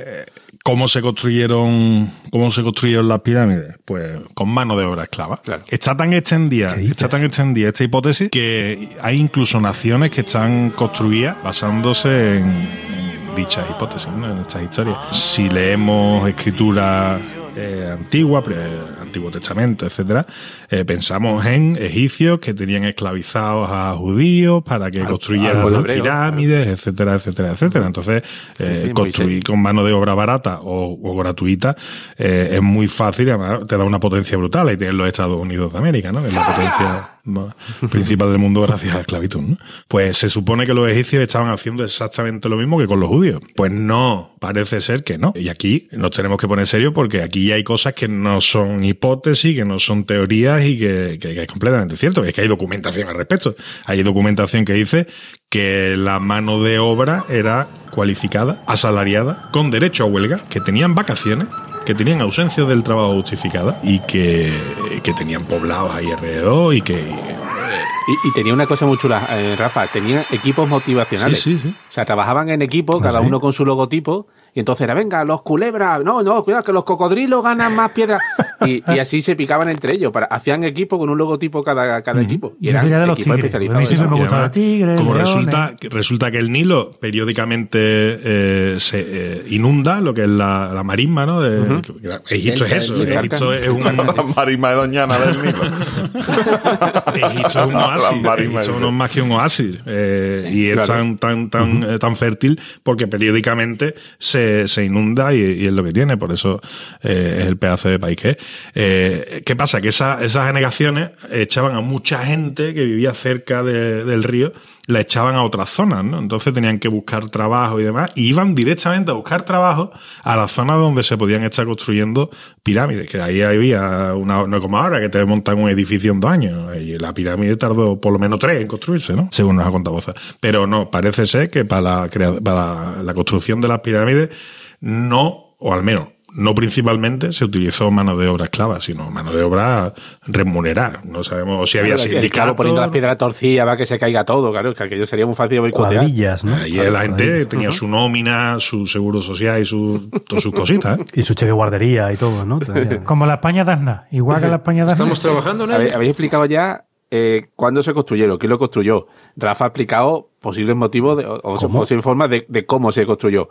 ¿Cómo se construyeron, cómo se construyeron las pirámides? Pues con mano de obra esclava. Claro. Está tan extendida, está tan extendida esta hipótesis que hay incluso naciones que están construidas basándose en, en dichas hipótesis, ¿no? en estas historias. Si leemos escritura eh, antigua, pre- Antiguo Testamento, etcétera, eh, pensamos en egipcios que tenían esclavizados a judíos para que Al- construyeran al las pirámides, etcétera, etcétera, etcétera. Entonces, eh, sí, construir con mano de obra barata o, o gratuita eh, es muy fácil además te da una potencia brutal. Ahí tienes los Estados Unidos de América, ¿no? Que es la potencia principal del mundo gracias a la esclavitud, ¿no? Pues se supone que los egipcios estaban haciendo exactamente lo mismo que con los judíos. Pues no, parece ser que no. Y aquí nos tenemos que poner serios porque aquí hay cosas que no son hipótesis, que no son teorías y que, que- que es completamente cierto. Es que hay documentación al respecto. Hay documentación que dice que la mano de obra era cualificada, asalariada, con derecho a huelga, que tenían vacaciones, que tenían ausencia del trabajo justificada y que, que tenían poblados ahí alrededor y que... Y, y tenía una cosa muy chula, eh, Rafa, tenía equipos motivacionales. Sí, sí, sí. O sea, trabajaban en equipo, cada sí? uno con su logotipo, Y entonces era, venga, los culebras, no, no, cuidado, que los cocodrilos ganan más piedras. Y, y así se picaban entre ellos, para, hacían equipo con un logotipo cada, cada equipo. Y eran de los equipos tigres. A mí especializados. además, tigres. Como leones. resulta, que- resulta que el Nilo periódicamente eh, se eh, inunda lo que es la, la marisma, ¿no? De- que Egipto El- es eso. el- el Egipto es un, La marisma de Doñana del Nilo. Egipto es un oasis. Egipto sí. no es más que un oasis. eh, y es tan, tan, tan, tan fértil porque periódicamente se, se inunda y, es lo que tiene. Por eso eh, es el pedazo de país que es. Eh, ¿Qué pasa? Que esa- esas anegaciones echaban a mucha gente que vivía cerca de- del río, la echaban a otras zonas, ¿no? Entonces tenían que buscar trabajo y demás. Y iban directamente a buscar trabajo a las zonas donde se podían estar construyendo pirámides. Que ahí había una, no como ahora, que te montan un edificio en dos años. Y la pirámide tardó por lo menos tres en construirse, ¿no? Según nos ha contado Boza. Pero no, parece ser que para la, para la construcción de las pirámides no, o al menos no principalmente se utilizó mano de obra esclava, sino mano de obra remunerada. No sabemos si había sindicatos. poniendo las piedras torcidas para que se caiga todo, claro, que aquello sería muy fácil de boicotear. Cuadrillas, ¿no? Ahí la gente tenía su nómina, su seguro social y su, todas sus cositas. ¿eh? Y su cheque guardería y todo, ¿no? Como la España de Aznar. Igual que la España de Aznar. Estamos trabajando ello. Habéis explicado ya eh, cuándo se construyeron, quién lo construyó. Rafa ha explicado posibles motivos de- o, o posibles formas de, de cómo se construyó.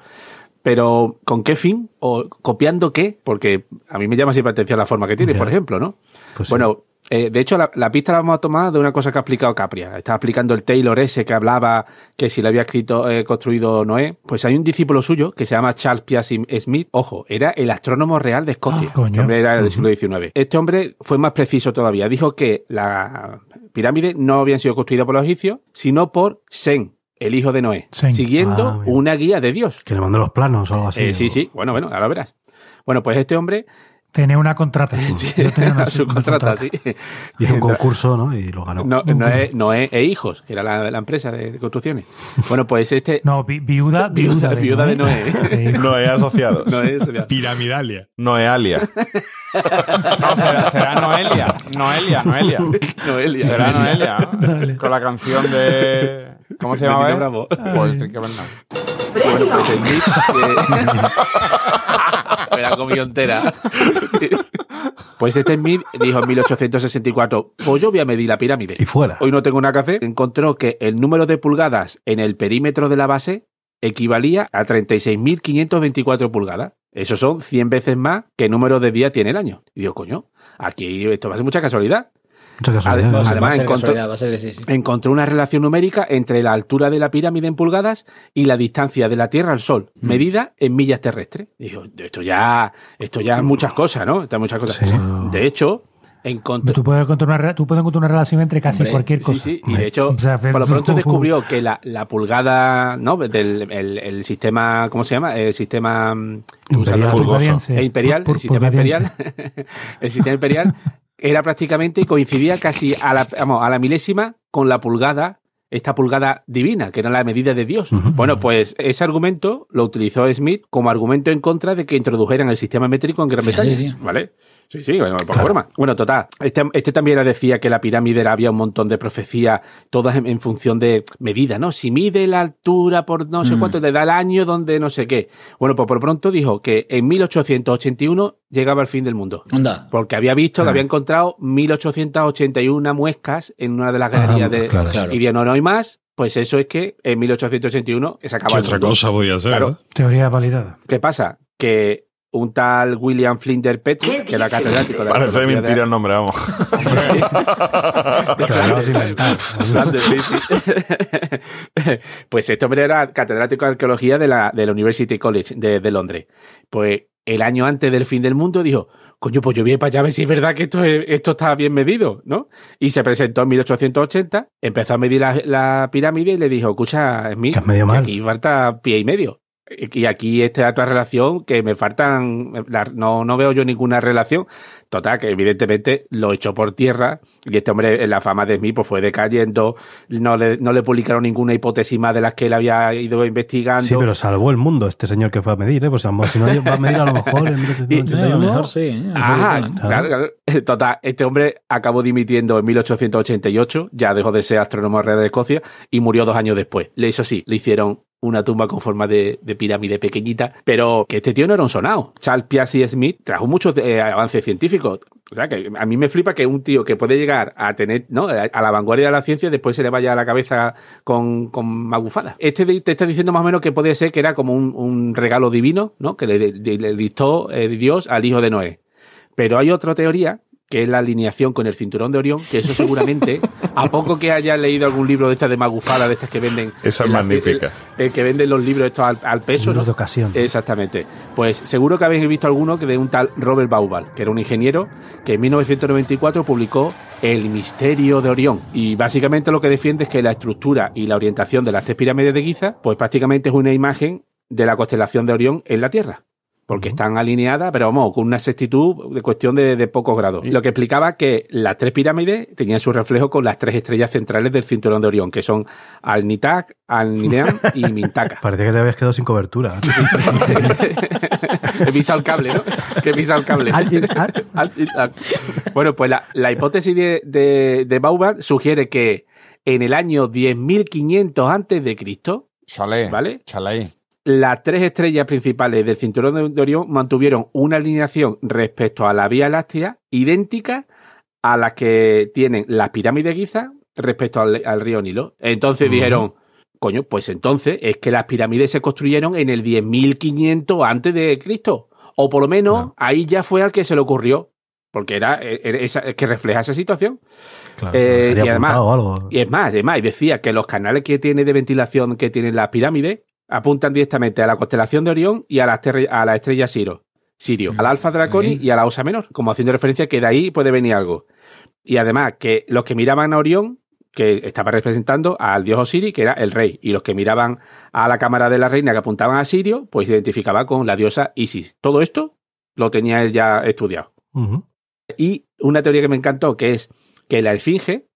Pero, ¿con qué fin? ¿O copiando qué? Porque a mí me llama siempre la atención la forma que tiene, por ejemplo, ¿no? Pues sí. bueno, eh, de hecho, la, la pista la vamos a tomar de una cosa que ha explicado Capria. Está explicando el Taylor ese que hablaba que si lo había escrito, eh, construido Noé. Pues hay un discípulo suyo que se llama Charles Piazzi Smith. Ojo, era el astrónomo real de Escocia. Coño. Este hombre era del siglo XIX. Este hombre fue más preciso todavía. Dijo que la pirámide no habían sido construidas por los egipcios, sino por Sen, el hijo de Noé, siguiendo Ah, una guía de Dios. Que le mandó los planos o algo así. Eh, sí, sí, bueno, bueno, ahora verás. Bueno, pues este hombre, Tenía una contrata. Yo tenía una- su una contrata, sí. Hizo un concurso, ¿no? Y lo ganó. No, Noé, Noé e Hijos, que era la, la empresa de, construcciones. Bueno, pues este. No, vi- viuda, Viuda- viuda, viuda de Noé. Sí. Noé asociados. Noé sería- Piramidalia. Noealia. No, será, será Noelia. Noelia, Noelia. Noelia. Será Noelia, ¿no? Noelia. Con la canción de. ¿Cómo se llama? Bravo. Pues, Enrique Bernal. Bueno, pues el Smith. eh, Me la comió entera. Pues este Smith dijo en 1864: Pues yo voy a medir la pirámide. Y fuera. Hoy no tengo nada que hacer. Encontró que el número de pulgadas en el perímetro de la base equivalía a 36.524 pulgadas. Eso son 100 veces más que el número de días tiene el año. Y digo, coño, aquí esto va a ser mucha casualidad. Además- además encontró- sí, sí. Encontró una relación numérica entre la altura de la pirámide en pulgadas y la distancia de la Tierra al Sol, medida en millas terrestres. Dijo, esto ya, esto ya es muchas cosas, ¿no? Esto es muchas cosas. De hecho, encontró. Tú puedes encontrar una, re- tú puedes encontrar una relación entre casi Hombre, cualquier Sí, cosa. sí, y de hecho, O sea, por lo pronto descubrió que la, la pulgada, ¿no? Del el, el sistema, ¿cómo se llama? El sistema mm, Imperial. el imperial, el sistema imperial, el sistema imperial era prácticamente coincidía casi a la, vamos, a la milésima con la pulgada, esta pulgada divina, que era la medida de Dios. Bueno, pues ese argumento lo utilizó Smith como argumento en contra de que introdujeran el sistema métrico en Gran Bretaña. ¿Vale? Sí, sí, bueno, poca broma. Bueno, total. Este, este también decía que la pirámide era- había un montón de profecías, todas en, en función de medida, ¿no? Si mide la altura por no sé cuánto, le da el año donde no sé qué. Bueno, pues por pronto dijo que en 1881 llegaba el fin del mundo. Onda. Porque había visto que había encontrado 1881 muescas en una de las galerías de. claro. Claro. Y dijo, no, no hay más. Pues eso es que en 1881 se ¿Qué acaba el otra mundo. cosa podía ser? Claro. verdad? Teoría validada. ¿Qué pasa? Que un tal William Flinders Petrie, que era catedrático de la Parece de- mentira el nombre, vamos. Pues este hombre era catedrático de arqueología de la, de la University College de, de Londres. Pues el año antes del fin del mundo dijo, coño, pues yo voy para allá a ver si es verdad que esto, es- esto está bien medido, ¿no? Y se presentó en 1880, empezó a medir la, la pirámide y le dijo, escucha, Smith, Que que mal. aquí falta pie y medio. Y aquí esta otra relación que me faltan, la- no, no veo yo ninguna relación. Total, que evidentemente lo echó por tierra y este hombre, en la fama de Smith, pues fue decayendo, no le, no le publicaron ninguna hipótesis más de las que él había ido investigando. Sí, pero salvó el mundo este señor que fue a medir, ¿eh? Pues si no va a medir a lo mejor en A 1881. lo mejor sí. ¿eh? Ajá, Claro. Total, este hombre acabó dimitiendo en 1888, ya dejó de ser astrónomo real de Escocia y murió dos años después. Le hizo así, le hicieron una tumba con forma de, de pirámide pequeñita, pero que este tío no era un sonado. Charles Piazzi Smith trajo muchos eh, avances científicos. O sea, que a mí me flipa que un tío que puede llegar a tener, ¿no? A la vanguardia de la ciencia después se le vaya a la cabeza con, con magufada. Este te está diciendo más o menos que puede ser que era como un, regalo divino, ¿no? Que le, de- le dictó eh, Dios al hijo de Noé. Pero hay otra teoría que es la alineación con el cinturón de Orión, que eso seguramente, a poco que hayas leído algún libro de estas de magufada, de estas que venden... Esa es magnífica. el que venden los libros estos al, al peso, Libros ¿no? de ocasión. Exactamente. Pues seguro que habéis visto alguno que de un tal Robert Baubal, que era un ingeniero que en 1994 publicó El misterio de Orión. Y básicamente lo que defiende es que la estructura y la orientación de las tres pirámides de Giza, pues prácticamente es una imagen de la constelación de Orión en la Tierra. Porque están alineadas, pero vamos, con una exactitud de cuestión de, de pocos grados. Lo que explicaba que las tres pirámides tenían su reflejo con las tres estrellas centrales del cinturón de Orión, que son Al-Nitak, Al-Nineam y Mintaka. Parece que te habías quedado sin cobertura. He pisado el cable, ¿no? Que he pisado el cable. Bueno, pues la, la hipótesis de, de, de sugiere que en el año 10.500 antes de Cristo, Chale. ¿Vale? Chale. Las tres estrellas principales del cinturón de, Orión mantuvieron una alineación respecto a la Vía Láctea idéntica a la que tienen las pirámides de Giza respecto al, al río Nilo. Entonces dijeron, coño, pues entonces es que las pirámides se construyeron en el 10.500 antes de Cristo. O por lo menos ahí ya fue al que se le ocurrió. Porque era, era esa- que refleja esa situación. Claro, Eh, y además- algo. Y es más, es más, y decía que los canales que tiene de ventilación que tienen las pirámides apuntan directamente a la constelación de Orión y a la, estrella- a la estrella Siro, Sirio, al Alfa Draconi y a la Osa Menor, como haciendo referencia que de ahí puede venir algo. Y además que los que miraban a Orión, que estaba representando al dios Osiris, que era el rey, y los que miraban a la cámara de la reina que apuntaban a Sirio, pues se identificaba con la diosa Isis. Todo esto lo tenía él ya estudiado. Y una teoría que me encantó, que es que la esfinge,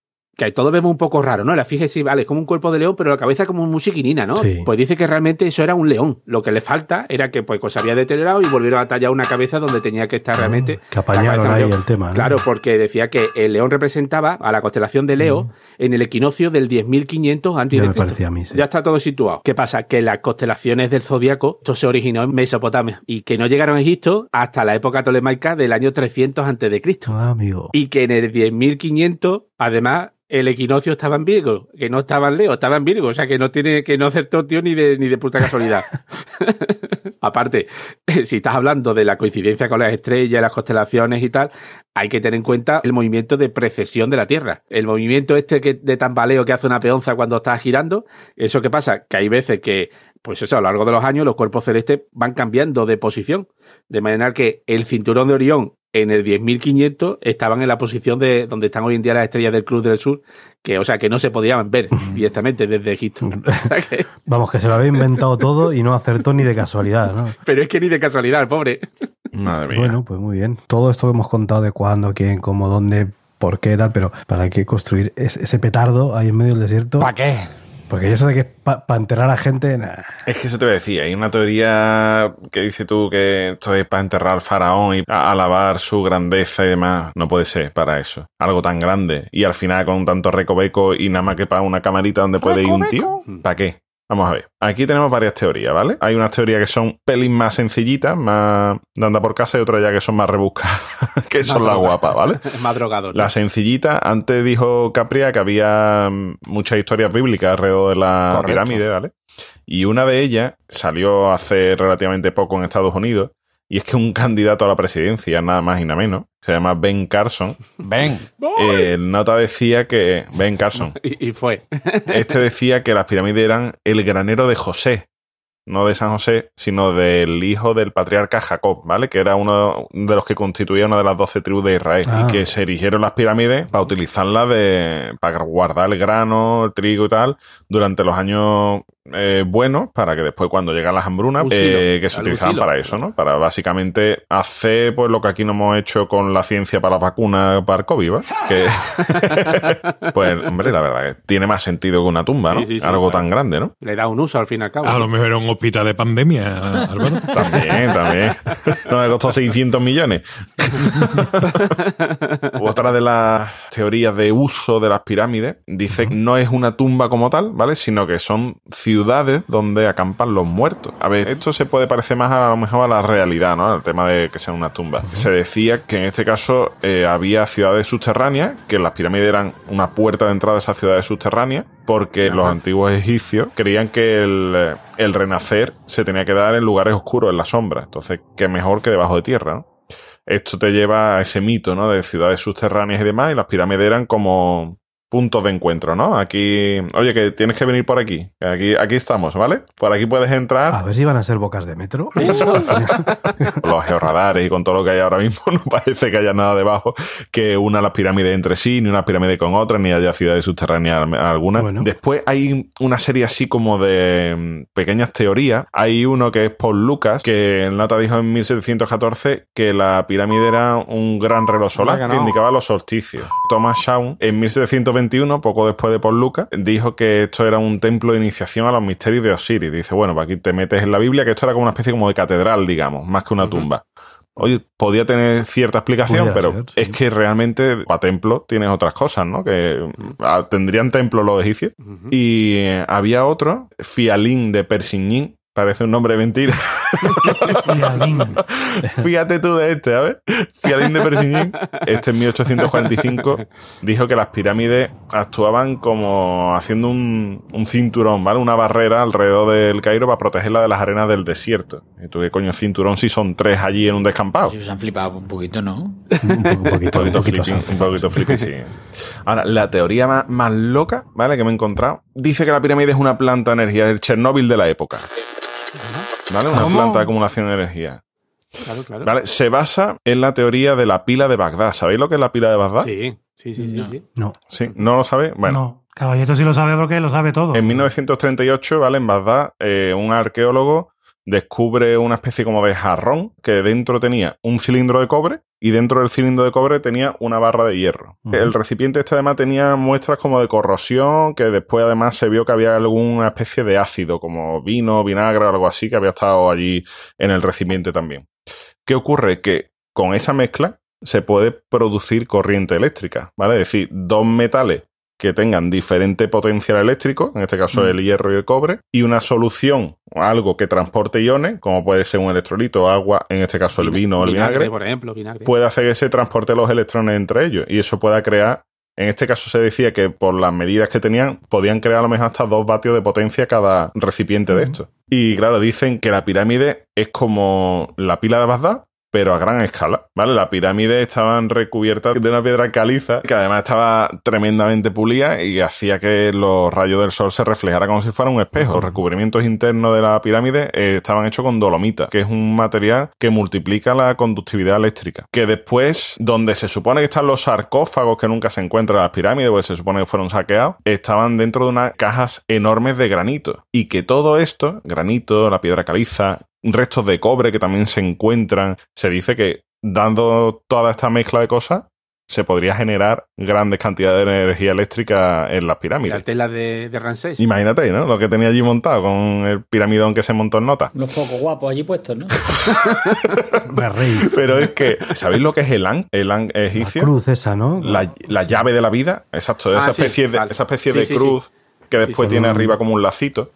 que todos vemos un poco raro, ¿no? La sí, vale, es como un cuerpo de león, pero la cabeza como un musiquinina, ¿no? Sí. Pues dice que realmente eso era un león. Lo que le falta era que pues, se había deteriorado y volvieron a tallar una cabeza donde tenía que estar realmente. Ah, que apañaron ahí el tema, ¿no? Claro, porque decía que el león representaba a la constelación de Leo en el equinoccio del 10.500 antes Ya de me parecía a mí, sí. Ya está todo situado. ¿Qué pasa? Que las constelaciones del zodiaco, esto se originó en Mesopotamia y que no llegaron a Egipto hasta la época tolemaica del año 300 antes de Cristo. Ah, amigo. Y que en el 10.500, además, el equinoccio estaba en Virgo, que no estaba en Leo, estaba en Virgo, o sea que no tiene, que no acertó tío ni de, ni de puta casualidad. Aparte, si estás hablando de la coincidencia con las estrellas, las constelaciones y tal, hay que tener en cuenta el movimiento de precesión de la Tierra. El movimiento este que, de tambaleo que hace una peonza cuando está girando, ¿eso qué pasa? Que hay veces que, pues eso, a lo largo de los años los cuerpos celestes van cambiando de posición. De manera que el cinturón de Orión en el 10.500 estaban en la posición de donde están hoy en día las estrellas del Cruz del Sur, que o sea que no se podían ver directamente desde Egipto. Vamos, que se lo había inventado todo y no acertó ni de casualidad, ¿no? pero es que ni de casualidad, el pobre. Madre mía. Bueno, pues muy bien. Todo esto que hemos contado de cuándo, quién, cómo, dónde, por qué, tal, pero ¿para qué construir es- ese petardo ahí en medio del desierto? ¿Para qué? Porque eso de que para enterrar a gente, nah. Es que eso te voy a decir, hay una teoría que dice tú que esto es para enterrar al faraón y a- alabar su grandeza y demás. No puede ser para eso. Algo tan grande. Y al final con tanto recoveco y nada más que para una camarita donde puede ir un tío. ¿Para qué? Vamos a ver. Aquí tenemos varias teorías, ¿vale? Hay unas teorías que son pelín más sencillitas, más de andar por casa, y otras ya que son más rebuscadas, que son las guapas, ¿vale? Más drogado. ¿no? La sencillita, antes dijo Capria que había muchas historias bíblicas alrededor de la Correcto. pirámide, ¿vale? Y una de ellas salió hace relativamente poco en Estados Unidos, y es que un candidato a la presidencia, nada más y nada menos, se llama Ben Carson, eh, el nota decía que, Ben Carson, Y, y fue. este decía que las pirámides eran el granero de José, no de San José, sino del hijo del patriarca Jacob, ¿vale? Que era uno de los que constituía una de las doce tribus de Israel. Ah. Y que se erigieron las pirámides para utilizarlas de, para guardar el grano, el trigo y tal, durante los años eh, buenos, para que después cuando llegan las hambrunas, eh, que se utilizaban para eso, ¿no? Para básicamente hacer pues lo que aquí no hemos hecho con la ciencia para la vacuna para el COVID, ¿va? Que, pues, hombre, la verdad que tiene más sentido que una tumba, ¿no? Sí, sí, sí, Algo claro. tan grande, ¿no? Le da un uso al fin y al cabo. A lo mejor era un hospital de pandemia, Álvaro. También, también. No me costó 600 millones. Otra de las teorías de uso de las pirámides, dice que no es una tumba como tal, ¿vale? Sino que son ciudades donde acampan los muertos. A ver, esto se puede parecer más a, lo mejor a la realidad, ¿no? El tema de que sea una tumba. Se decía que en este caso eh, había ciudades subterráneas, que las pirámides eran una puerta de entrada a esas ciudades subterráneas, porque los antiguos egipcios creían que el, eh, el renacer se tenía que dar en lugares oscuros, en la sombra. Entonces, qué mejor que debajo de tierra, ¿no? Esto te lleva a ese mito, ¿no? De ciudades subterráneas y demás, y las pirámides eran como puntos de encuentro, ¿no? Aquí, oye, que tienes que venir por aquí. Aquí, aquí estamos, ¿vale? Por aquí puedes entrar. A ver si van a ser bocas de metro. Los georradares y con todo lo que hay ahora mismo, no parece que haya nada debajo que una las pirámides entre sí, ni una pirámide con otra, ni haya ciudades subterráneas al- alguna. Bueno. Después hay una serie así como de mm, pequeñas teorías. Hay uno que es Paul Lucas, que en nota dijo en 1714 que la pirámide era un gran reloj solar que no. indicaba los solsticios. Thomas Shaw, en 1721, poco después de Paul Lucas, dijo que esto era un templo de iniciación a los misterios de Osiris. Dice, bueno, pues aquí te metes en la Biblia, que esto era como una especie como de catedral, digamos, más que una tumba. Oye, podía tener cierta explicación, pero ser, sí. es que realmente para templo tienes otras cosas, ¿no? Que ah, tendrían templo los egipcios. Y eh, había otro, Fialín de Persigny, parece un nombre de mentira. Fialín. Fíjate tú de este, ¿sabes? Fialín de Persigny, este en 1845, dijo que las pirámides actuaban como haciendo un, un cinturón, ¿vale? Una barrera alrededor del Cairo para protegerla de las arenas del desierto. ¿Y tú qué coño cinturón si son tres allí en un descampado? Sí, se han flipado un poquito, ¿no? un, po- un poquito, Un poquito un poquito flipping, un poquito flipping, sí. Ahora, la teoría más, más loca, ¿vale? Que me he encontrado, dice que la pirámide es una planta de energía, el Chernóbil de la época. ¿Vale? Una ¿Cómo? planta de acumulación de energía. Claro, claro. ¿Vale? Se basa en la teoría de la pila de Bagdad. ¿Sabéis lo que es la pila de Bagdad? Sí, sí, sí, sí. No. sí. No. ¿Sí? ¿No lo sabéis? Bueno. No, Caballito sí lo sabe porque lo sabe todo. En 1938, ¿vale? En Bagdad, eh, un arqueólogo descubre una especie como de jarrón que dentro tenía un cilindro de cobre y dentro del cilindro de cobre tenía una barra de hierro. El recipiente este además tenía muestras como de corrosión que después además se vio que había alguna especie de ácido como vino, vinagre o algo así que había estado allí en el recipiente también. ¿Qué ocurre? Que con esa mezcla se puede producir corriente eléctrica, ¿vale? Es decir, dos metales que tengan diferente potencial eléctrico, en este caso el hierro y el cobre, y una solución, algo que transporte iones, como puede ser un electrolito, agua, en este caso el vino o el vinagre, Por ejemplo, vinagre. puede hacer que se transporte los electrones entre ellos y eso pueda crear, en este caso se decía que por las medidas que tenían, podían crear a lo mejor hasta dos vatios de potencia cada recipiente de estos. Y claro, dicen que la pirámide es como la pila de Bagdad, pero a gran escala, ¿vale? Las pirámides estaban recubiertas de una piedra caliza que además estaba tremendamente pulida y hacía que los rayos del sol se reflejara como si fuera un espejo. Los recubrimientos internos de la pirámide eh, estaban hechos con dolomita, que es un material que multiplica la conductividad eléctrica. Que después, donde se supone que están los sarcófagos que nunca se encuentran en las pirámides, pues se supone que fueron saqueados, estaban dentro de unas cajas enormes de granito. Y que todo esto, granito, la piedra caliza, restos de cobre que también se encuentran. Se dice que dando toda esta mezcla de cosas, se podría generar grandes cantidades de energía eléctrica en las La pirámides. tela de, de Ramsés. Imagínate, ¿no? Lo que tenía allí montado con el piramidón que se montó en nota. Unos focos guapos allí puestos, ¿no? Me reí. Pero es que, ¿sabéis lo que es el An? El An La egipcio. cruz esa, ¿no? La, la llave de la vida, exacto, Ah, esa sí, especie de, vale. esa especie Sí, de sí, cruz que después sí. tiene arriba como un lacito,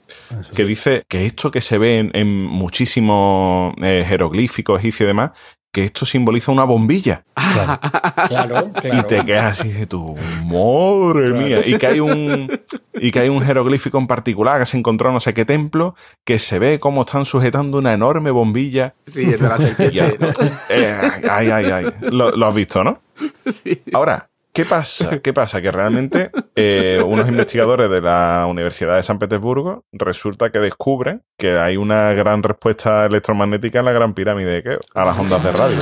que dice que esto que se ve en, en muchísimos eh, jeroglíficos egipcios y demás, que esto simboliza una bombilla. Claro, claro. Y te quedas así de tu madre mía. Y que hay un y que hay un jeroglífico en particular que se encontró en no sé qué templo que se ve cómo están sujetando una enorme bombilla. Sí, el de la serpiente. ¿no? Eh, ay, ay, ay. Lo, lo has visto, ¿no? Sí. Ahora, ¿qué pasa? ¿Qué pasa? Que realmente eh, unos investigadores de la Universidad de San Petersburgo resulta que descubren que hay una gran respuesta electromagnética en la Gran Pirámide de Keops, a las ondas de radio.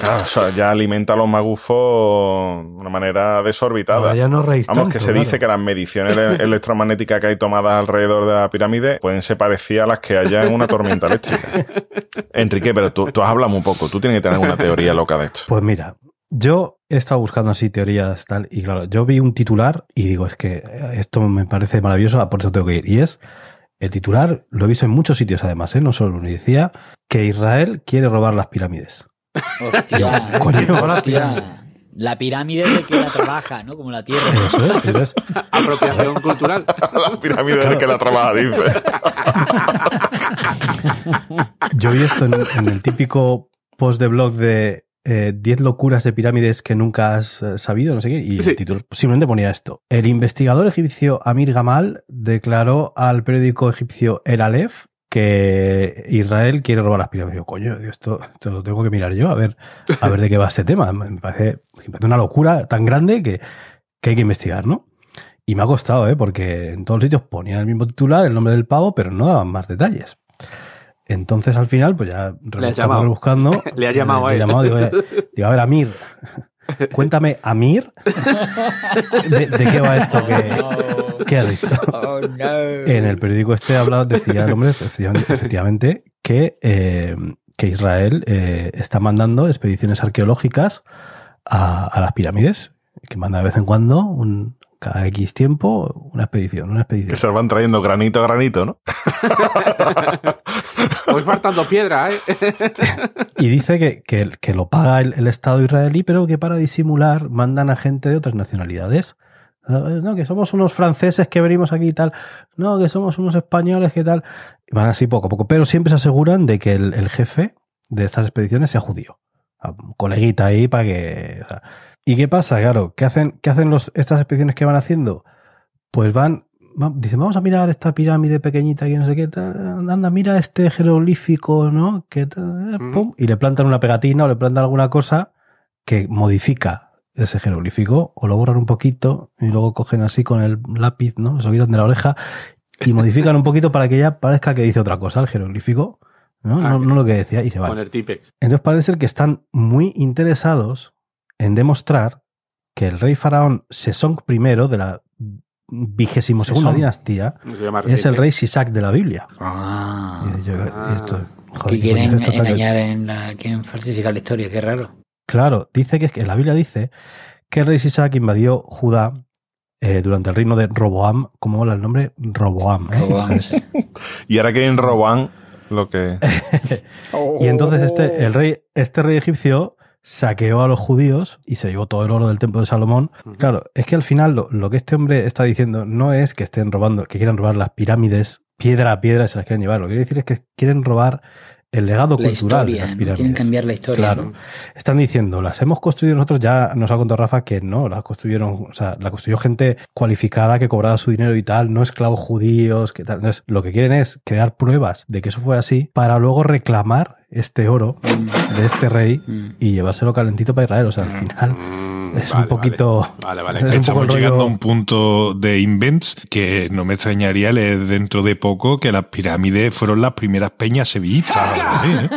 Claro, eso ya alimenta a los magufos de una manera desorbitada. Ya no Vamos, tanto, que se claro. dice que las mediciones ele- electromagnéticas que hay tomadas alrededor de la pirámide pueden ser parecidas a las que haya en una tormenta eléctrica. Enrique, pero tú, tú has hablado un poco, tú tienes que tener una teoría loca de esto. Pues mira, yo he estado buscando así teorías tal, y claro, yo vi un titular y digo, es que esto me parece maravilloso, por eso tengo que ir. Y es, el titular, lo he visto en muchos sitios además, ¿eh? no solo uno, y decía que Israel quiere robar las pirámides. Hostia, Coño, hostia. La pirámide del que la trabaja, ¿no? Como la tierra. Eso es, eso es. Apropiación cultural. La pirámide del que la trabaja, dice. Yo vi esto en, en el típico post de blog de eh, 10 locuras de pirámides que nunca has eh, sabido, no sé qué, y Sí. el título simplemente ponía esto. El investigador egipcio Amir Gamal declaró al periódico egipcio El Aleph que Israel quiere robar las pirámides. Yo, coño, esto, esto lo tengo que mirar yo, a ver, a ver de qué va este tema. Me parece, me parece una locura tan grande que, que hay que investigar, ¿no? Y me ha costado, ¿eh? Porque en todos los sitios ponían el mismo titular, el nombre del pavo, pero no daban más detalles. Entonces, al final, pues ya rebuscando, rebuscando. Le has llamado a le he él. llamado, digo, "Oye, digo, a ver, Amir, cuéntame, Amir, ¿de, de qué va esto que, que has dicho? Oh, no. En el periódico este hablado, decía el hombre, efectivamente, efectivamente, que, eh, que Israel eh, está mandando expediciones arqueológicas a, a las pirámides, que manda de vez en cuando, un, cada X tiempo, una expedición, una Que expedición. se van trayendo granito a granito, ¿no? Hoy faltando piedra, ¿eh? Y dice que, que, que lo paga el, el Estado israelí, pero que para disimular mandan a gente de otras nacionalidades. Eh, No, que somos unos franceses que venimos aquí y tal. No, que somos unos españoles que tal. Y van así poco a poco. Pero siempre se aseguran de que el, el jefe de estas expediciones sea judío. A un coleguita ahí para que. o sea. ¿Y qué pasa? Claro, ¿qué hacen, qué hacen los, estas expediciones que van haciendo? Pues van, va- dicen, vamos a mirar esta pirámide pequeñita que no sé qué, tal, anda, mira este jeroglífico, ¿no? Que tal, eh, pum, y le plantan una pegatina o le plantan alguna cosa que modifica ese jeroglífico o lo borran un poquito y luego cogen así con el lápiz, ¿no? Se quitan de la oreja y modifican un poquito para que ya parezca que dice otra cosa el jeroglífico, ¿no? Ah, No, no lo que decía y se van. Poner Tipex. Entonces parece ser que están muy interesados en demostrar que el rey faraón Sesong I de la vigésimo segunda dinastía es el rey Sisac de la Biblia. Ah. Y yo, Ah. esto- joder, Que qué quieren esto que- engañar en la. Quieren falsificar la historia, qué raro. Claro, dice que, es que la Biblia dice que el rey Sisac invadió Judá eh, durante el reino de Roboam, como mola el nombre, Roboam. ¿eh? Roboam. Y ahora quieren roban lo que. Y entonces este, el rey, este rey egipcio saqueó a los judíos y se llevó todo el oro del templo de Salomón. Claro, es que al final lo, lo que este hombre está diciendo no es que estén robando, que quieran robar las pirámides piedra a piedra y se las quieren llevar. Lo que quiere decir es que quieren robar el legado La cultural de las ¿no? pirámides. Quieren cambiar la historia. Claro. ¿no? Están diciendo, las hemos construido nosotros, ya nos ha contado Rafa que no, las construyeron, o sea, la construyó gente cualificada que cobraba su dinero y tal, no esclavos judíos, que tal. Entonces, lo que quieren es crear pruebas de que eso fue así para luego reclamar este oro de este rey y llevárselo calentito para Israel. O sea, al final es vale, un poquito... Vale, vale. es vale. un poco Estamos rollo- llegando a un punto de invents que no me extrañaría leer dentro de poco que las pirámides fueron las primeras peñas sevillistas. o algo así, ¿eh?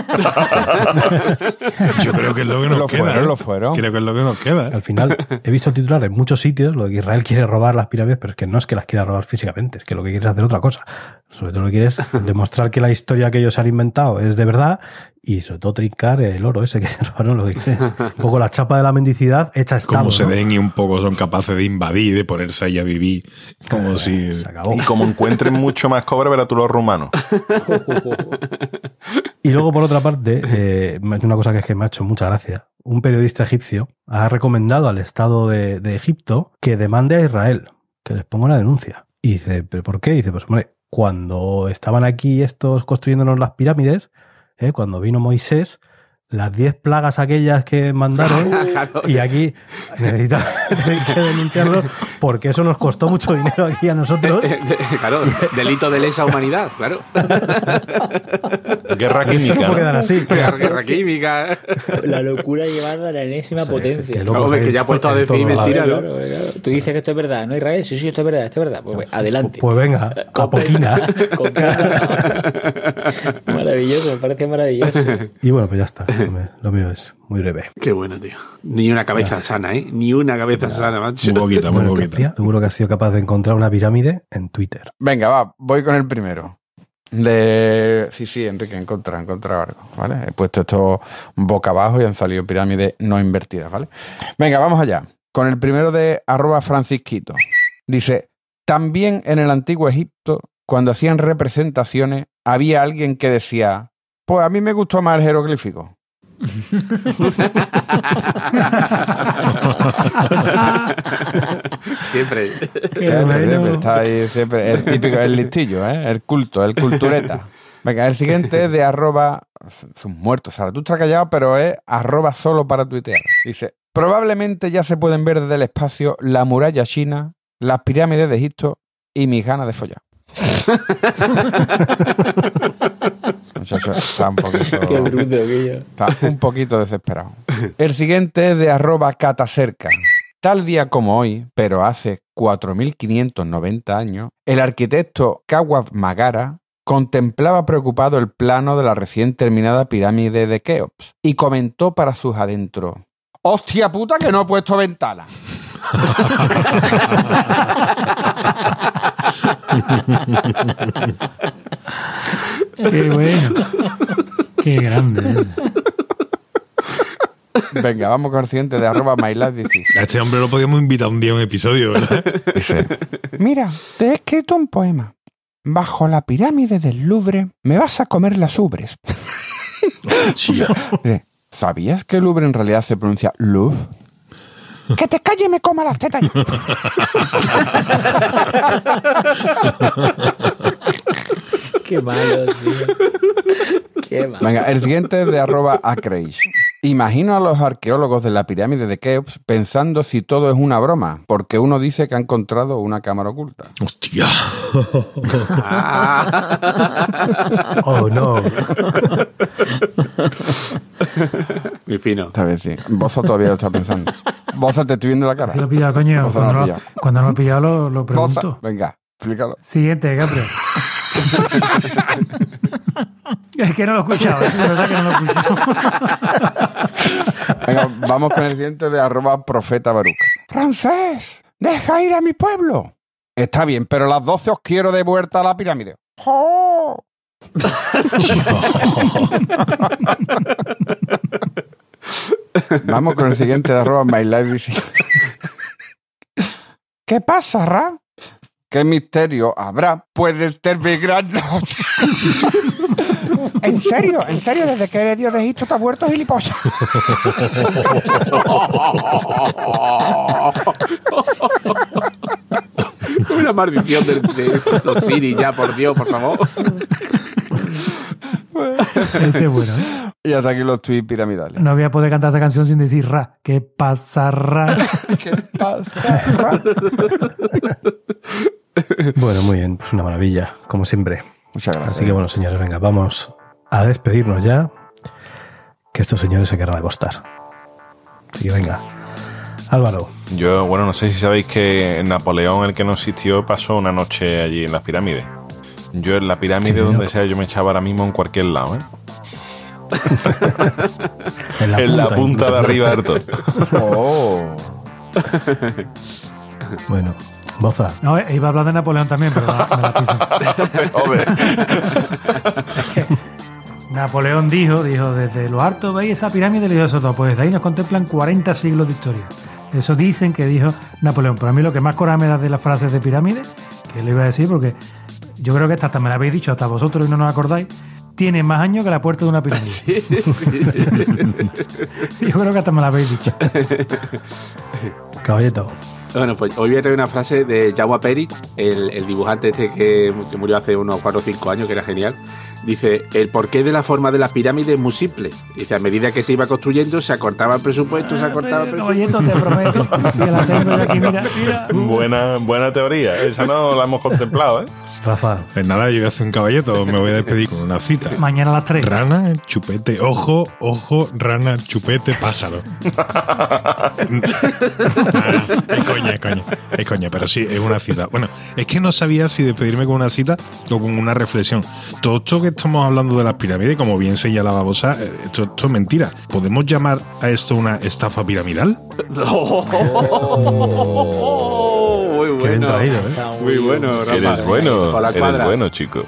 Yo creo que es lo que nos Lo queda. fueron, ¿eh? lo fueron. Creo que es lo que nos queda. ¿eh? Al final, he visto el titular en muchos sitios, lo de que Israel quiere robar las pirámides, pero es que no es que las quiera robar físicamente, es que lo que quiere es hacer otra cosa. Sobre todo lo que quiere es demostrar que la historia que ellos han inventado es de verdad y sobre todo trincar el oro ese que robaron lo que quieren. es Un poco la chapa de la mendicidad hecha estado. Como se ¿no? den y un poco son capaces de invadir, de ponerse ahí a vivir. Como si. Se acabó. Y como encuentren mucho más cobre, verá tú los rumanos. Y luego, por otra parte, eh, una cosa que es que me ha hecho mucha gracia. Un periodista egipcio ha recomendado al Estado de, de Egipto que demande a Israel, que les ponga una denuncia. Y dice, ¿pero por qué? dice, pues hombre, cuando estaban aquí estos construyéndonos las pirámides, eh, cuando vino Moisés, las 10 plagas aquellas que mandaron, Claro. y aquí necesitan que denunciarlo porque eso nos costó mucho dinero aquí a nosotros. claro, delito de lesa humanidad, claro. Guerra no química. puede ¿no? quedar así. Guerra, guerra química. La locura llevada a la enésima Sí, potencia. sí, que loco Hombre, hay que ya ha puesto a decir mentira, ¿no? Claro, claro. Tú dices que esto es verdad, ¿no, Israel? Sí, sí, esto es verdad, esto es verdad. Pues, pues, adelante. Pues venga, a poquina. Maravilloso, me parece maravilloso. Y bueno, pues ya está. Lo mío- es muy breve. Qué bueno, tío. Ni una cabeza sana, ¿eh? Ni una cabeza sana, macho. Muy poquita, muy poquita. Seguro que has sido capaz de encontrar una pirámide en Twitter. Venga, va, voy con el primero. De... Sí, sí, Enrique, he encontrado, he encontrado algo, ¿vale? He puesto esto boca abajo y han salido pirámides no invertidas, ¿vale? Venga, vamos allá. Con el primero de arroba francisquito. Dice, también en el antiguo Egipto, cuando hacían representaciones, había alguien que decía, pues a mí me gustó más el jeroglífico. Siempre. Siempre, bueno. siempre está ahí, siempre. El típico, el listillo, ¿eh? El culto, el cultureta. Venga, el siguiente es de arroba. Son muertos, Zaratustra callado, pero es arroba solo para tuitear. Dice: Probablemente ya se pueden ver desde el espacio la muralla china, las pirámides de Egipto y mis ganas de follar. Muchacho, está un poquito. Qué bruto aquello. Está un poquito desesperado. El siguiente es de arroba catacerca. Tal día como hoy, pero hace 4.590 años, el arquitecto Kawab Magara contemplaba preocupado el plano de la recién terminada pirámide de Keops y comentó para sus adentros: ¡Hostia puta que no he puesto ventana! Qué bueno. Qué grande. Venga, vamos con el siguiente de arroba mylife16. A este hombre lo podíamos invitar un día a un episodio, ¿verdad? Mira, te he escrito un poema. Bajo la pirámide del Louvre me vas a comer las ubres. ¿Sabías que el Louvre en realidad se pronuncia Louvre? Que te calle y me coma las tetas. Qué malo, tío. Qué malo. Venga, el siguiente es de arroba acreish. Imagino a los arqueólogos de la pirámide de Keops pensando si todo es una broma, porque uno dice que ha encontrado una cámara oculta. Hostia. Oh, no. Muy fino. Esta vez sí. Boza todavía lo está pensando. Boza, te estoy viendo la cara. Lo he pillado, coño. Boza no Cuando lo pillado. cuando no lo he pillado, lo, lo pregunto. venga, explícalo. Siguiente, Gabriel. es que no lo he escuchado, es verdad que no lo he escuchado. Venga, vamos con el siguiente de arroba profeta Baruch. Ramsés, deja ir a mi pueblo. Está bien, pero a las 12 os quiero de vuelta a la pirámide. ¡Jo! Vamos con el siguiente de arroba mylife. ¿Qué pasa, Ra? ¿Qué misterio habrá? Puede ser mi gran noche. ¿En serio? ¿En serio? Desde que eres Dios de Egipto te has vuelto gilipollas. Una maldición de, de los Siri ya, por Dios, por favor. Ese es bueno, ¿eh? Y hasta aquí los tweets piramidales. No voy a poder cantar esa canción sin decir ra. ¿Qué pasa, ra? ¿Qué pasa, Ra? Bueno, muy bien, pues una maravilla, como siempre. Muchas gracias. Así que bueno, señores, venga, vamos a despedirnos ya, que estos señores se querrán acostar. Así que venga. Álvaro, Yo, bueno, no sé si sabéis que Napoleón, el que no existió, pasó una noche allí en las pirámides. Yo en la pirámide, Sí, donde sea, yo me echaba ahora mismo en cualquier lado, ¿eh? en la en la punta, punta de arriba. Oh. Bueno, Boza, No, eh, iba a hablar de Napoleón también, pero me la- me la piso. Napoleón dijo, dijo, desde lo alto veis esa pirámide y le dijo eso todo. Pues de ahí nos contemplan 40 siglos de historia. Eso dicen que dijo Napoleón. Pero a mí lo que más coraje me da de las frases de pirámide, que le iba a decir, porque yo creo que esta hasta me la habéis dicho, hasta vosotros y no nos acordáis, tiene más años que la puerta de una pirámide. Sí, sí. Yo creo que hasta me la habéis dicho. caballito. Bueno, pues hoy voy a traer una frase de Jaume Perit, el, el dibujante este que, que murió hace unos 4 o 5 años, que era genial. Dice, el porqué de la forma de las pirámides es muy simple. Dice, a medida que se iba construyendo, se acortaba el presupuesto, se acortaba el presupuesto. Caballito, te prometo que la tengo yo aquí, mira, mira. Buena, buena teoría. Esa no la hemos contemplado, ¿eh? Rafa, Pues nada, yo voy a hacer un caballeto, me voy a despedir con una cita. Mañana a las 3. Rana, chupete, ojo, ojo, rana, chupete, pájaro. Ah, es coña, es coña, es coña, pero sí, es una cita. Bueno, es que no sabía si despedirme con una cita o con una reflexión. Todo esto que estamos hablando de las pirámides, como bien señalaba Bosa, eh, esto, esto es mentira. ¿Podemos llamar a esto una estafa piramidal? bueno. traído, ¿eh? Está Muy bueno, Si eres Rafa. bueno, eres bueno, chico.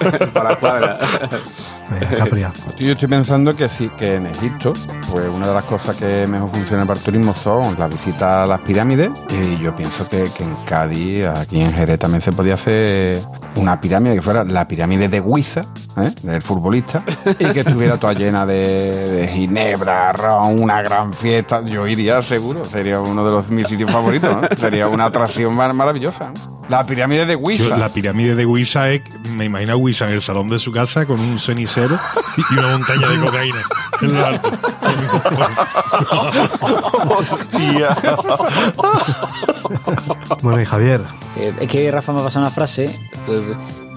Para la cuadra. Venga. Yo estoy pensando que sí, que en Egipto, pues una de las cosas que mejor funciona para el turismo son las visitas a las pirámides. Y yo pienso que, que en Cádiz, aquí en Jerez, también se podía hacer una pirámide que fuera la pirámide de Huiza, ¿eh? del futbolista, y que estuviera toda llena de, de ginebra, ron, una gran fiesta. Yo iría seguro, sería uno de los mis sitios favoritos, ¿no? Sería una atracción mar- maravillosa. ¿no? La pirámide de Yo, Huiza. la pirámide de Wisa es, me imagino a Wisa en el salón de su casa con un cenicero y una montaña de cocaína. En lo alto. Bueno, y Javier, Eh, es que Rafa me ha pasado una frase, pues,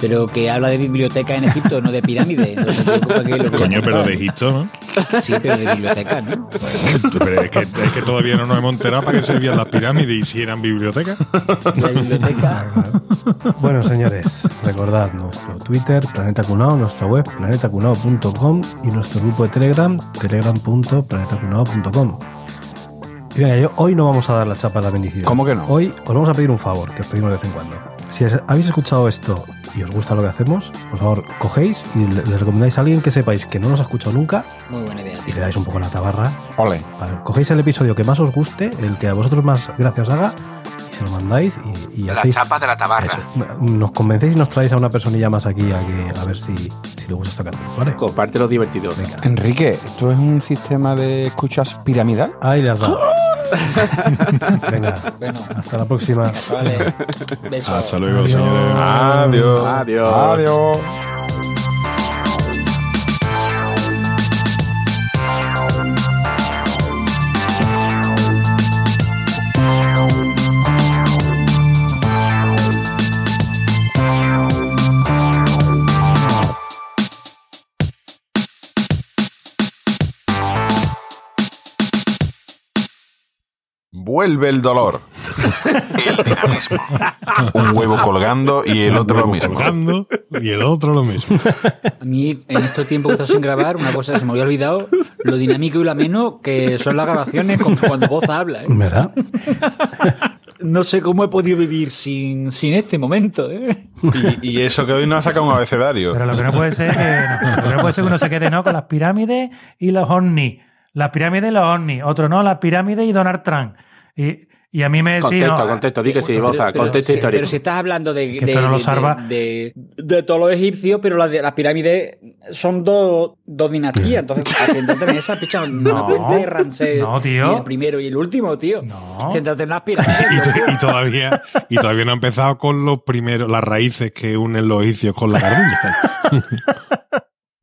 pero que habla de biblioteca en Egipto, no de pirámide. Creo que lo que Coño, pero de Egipto, ¿no? Sí, pero de biblioteca, ¿no? Pero es que, es que todavía no nos hemos enterado para qué servían las pirámides y si eran bibliotecas. De biblioteca. Bueno, señores, recordad nuestro Twitter, Planeta Cunao, nuestra web, planetacunao.com y nuestro grupo de Telegram, telegram.planetacunao.com. Y venga, yo, hoy no vamos a dar la chapa a la bendición. ¿Cómo que no? Hoy os vamos a pedir un favor, que os pedimos de vez en cuando. Si es- habéis escuchado esto y os gusta lo que hacemos, por favor, cogéis y le, le recomendáis a alguien que sepáis que no nos ha escuchado nunca Muy buena idea, y tío. le dais un poco la tabarra. Ole. Vale, cogéis el episodio que más os guste, el que a vosotros más gracias haga, y se lo mandáis y, y La hacéis... chapa de la tabarra. Eso. Nos convencéis y nos traéis a una personilla más aquí a, que- a ver si, si le gusta esta canción, ¿vale? Comparte los divertidos. Venga. Enrique, ¿esto es un sistema de escuchas piramidal? Ahí le has dado. Venga, Bueno, hasta la próxima. vale. Besos. Hasta luego, Adiós. señores. Adiós. Adiós. Adiós. Vuelve el dolor. Un huevo colgando y el otro lo mismo. colgando y el otro lo mismo. A mí, en estos tiempos que he estado sin grabar, una cosa que se me había olvidado, lo dinámico y lo ameno que son las grabaciones como cuando voz habla. ¿eh? ¿Verdad? No sé cómo he podido vivir sin, sin este momento. ¿eh? Y, y eso que hoy no ha sacado un abecedario. Pero lo que no puede ser es que, no, lo que no puede ser que uno se quede no con las pirámides y los ovnis. Las pirámides y los ovnis. Otro no, las pirámides y Donald Trump. Y, y a mí me decís. Contexto, no, contexto, di que sí, Pero- Boza, pero- contexto sí, histórico. Pero si estás hablando de, Que de, esto no lo de- salva. de- de todos los egipcios, pero las, de- las pirámides son dos, dos dinastías. Entonces, céntrate en esa, picha. No, No. de Ramsés. No, tío. Y el primero y el último, tío. No. Céntrate en las Y, pirámides. to- y todavía y todavía no ha empezado con los primeros las raíces que unen los egipcios con la carduña.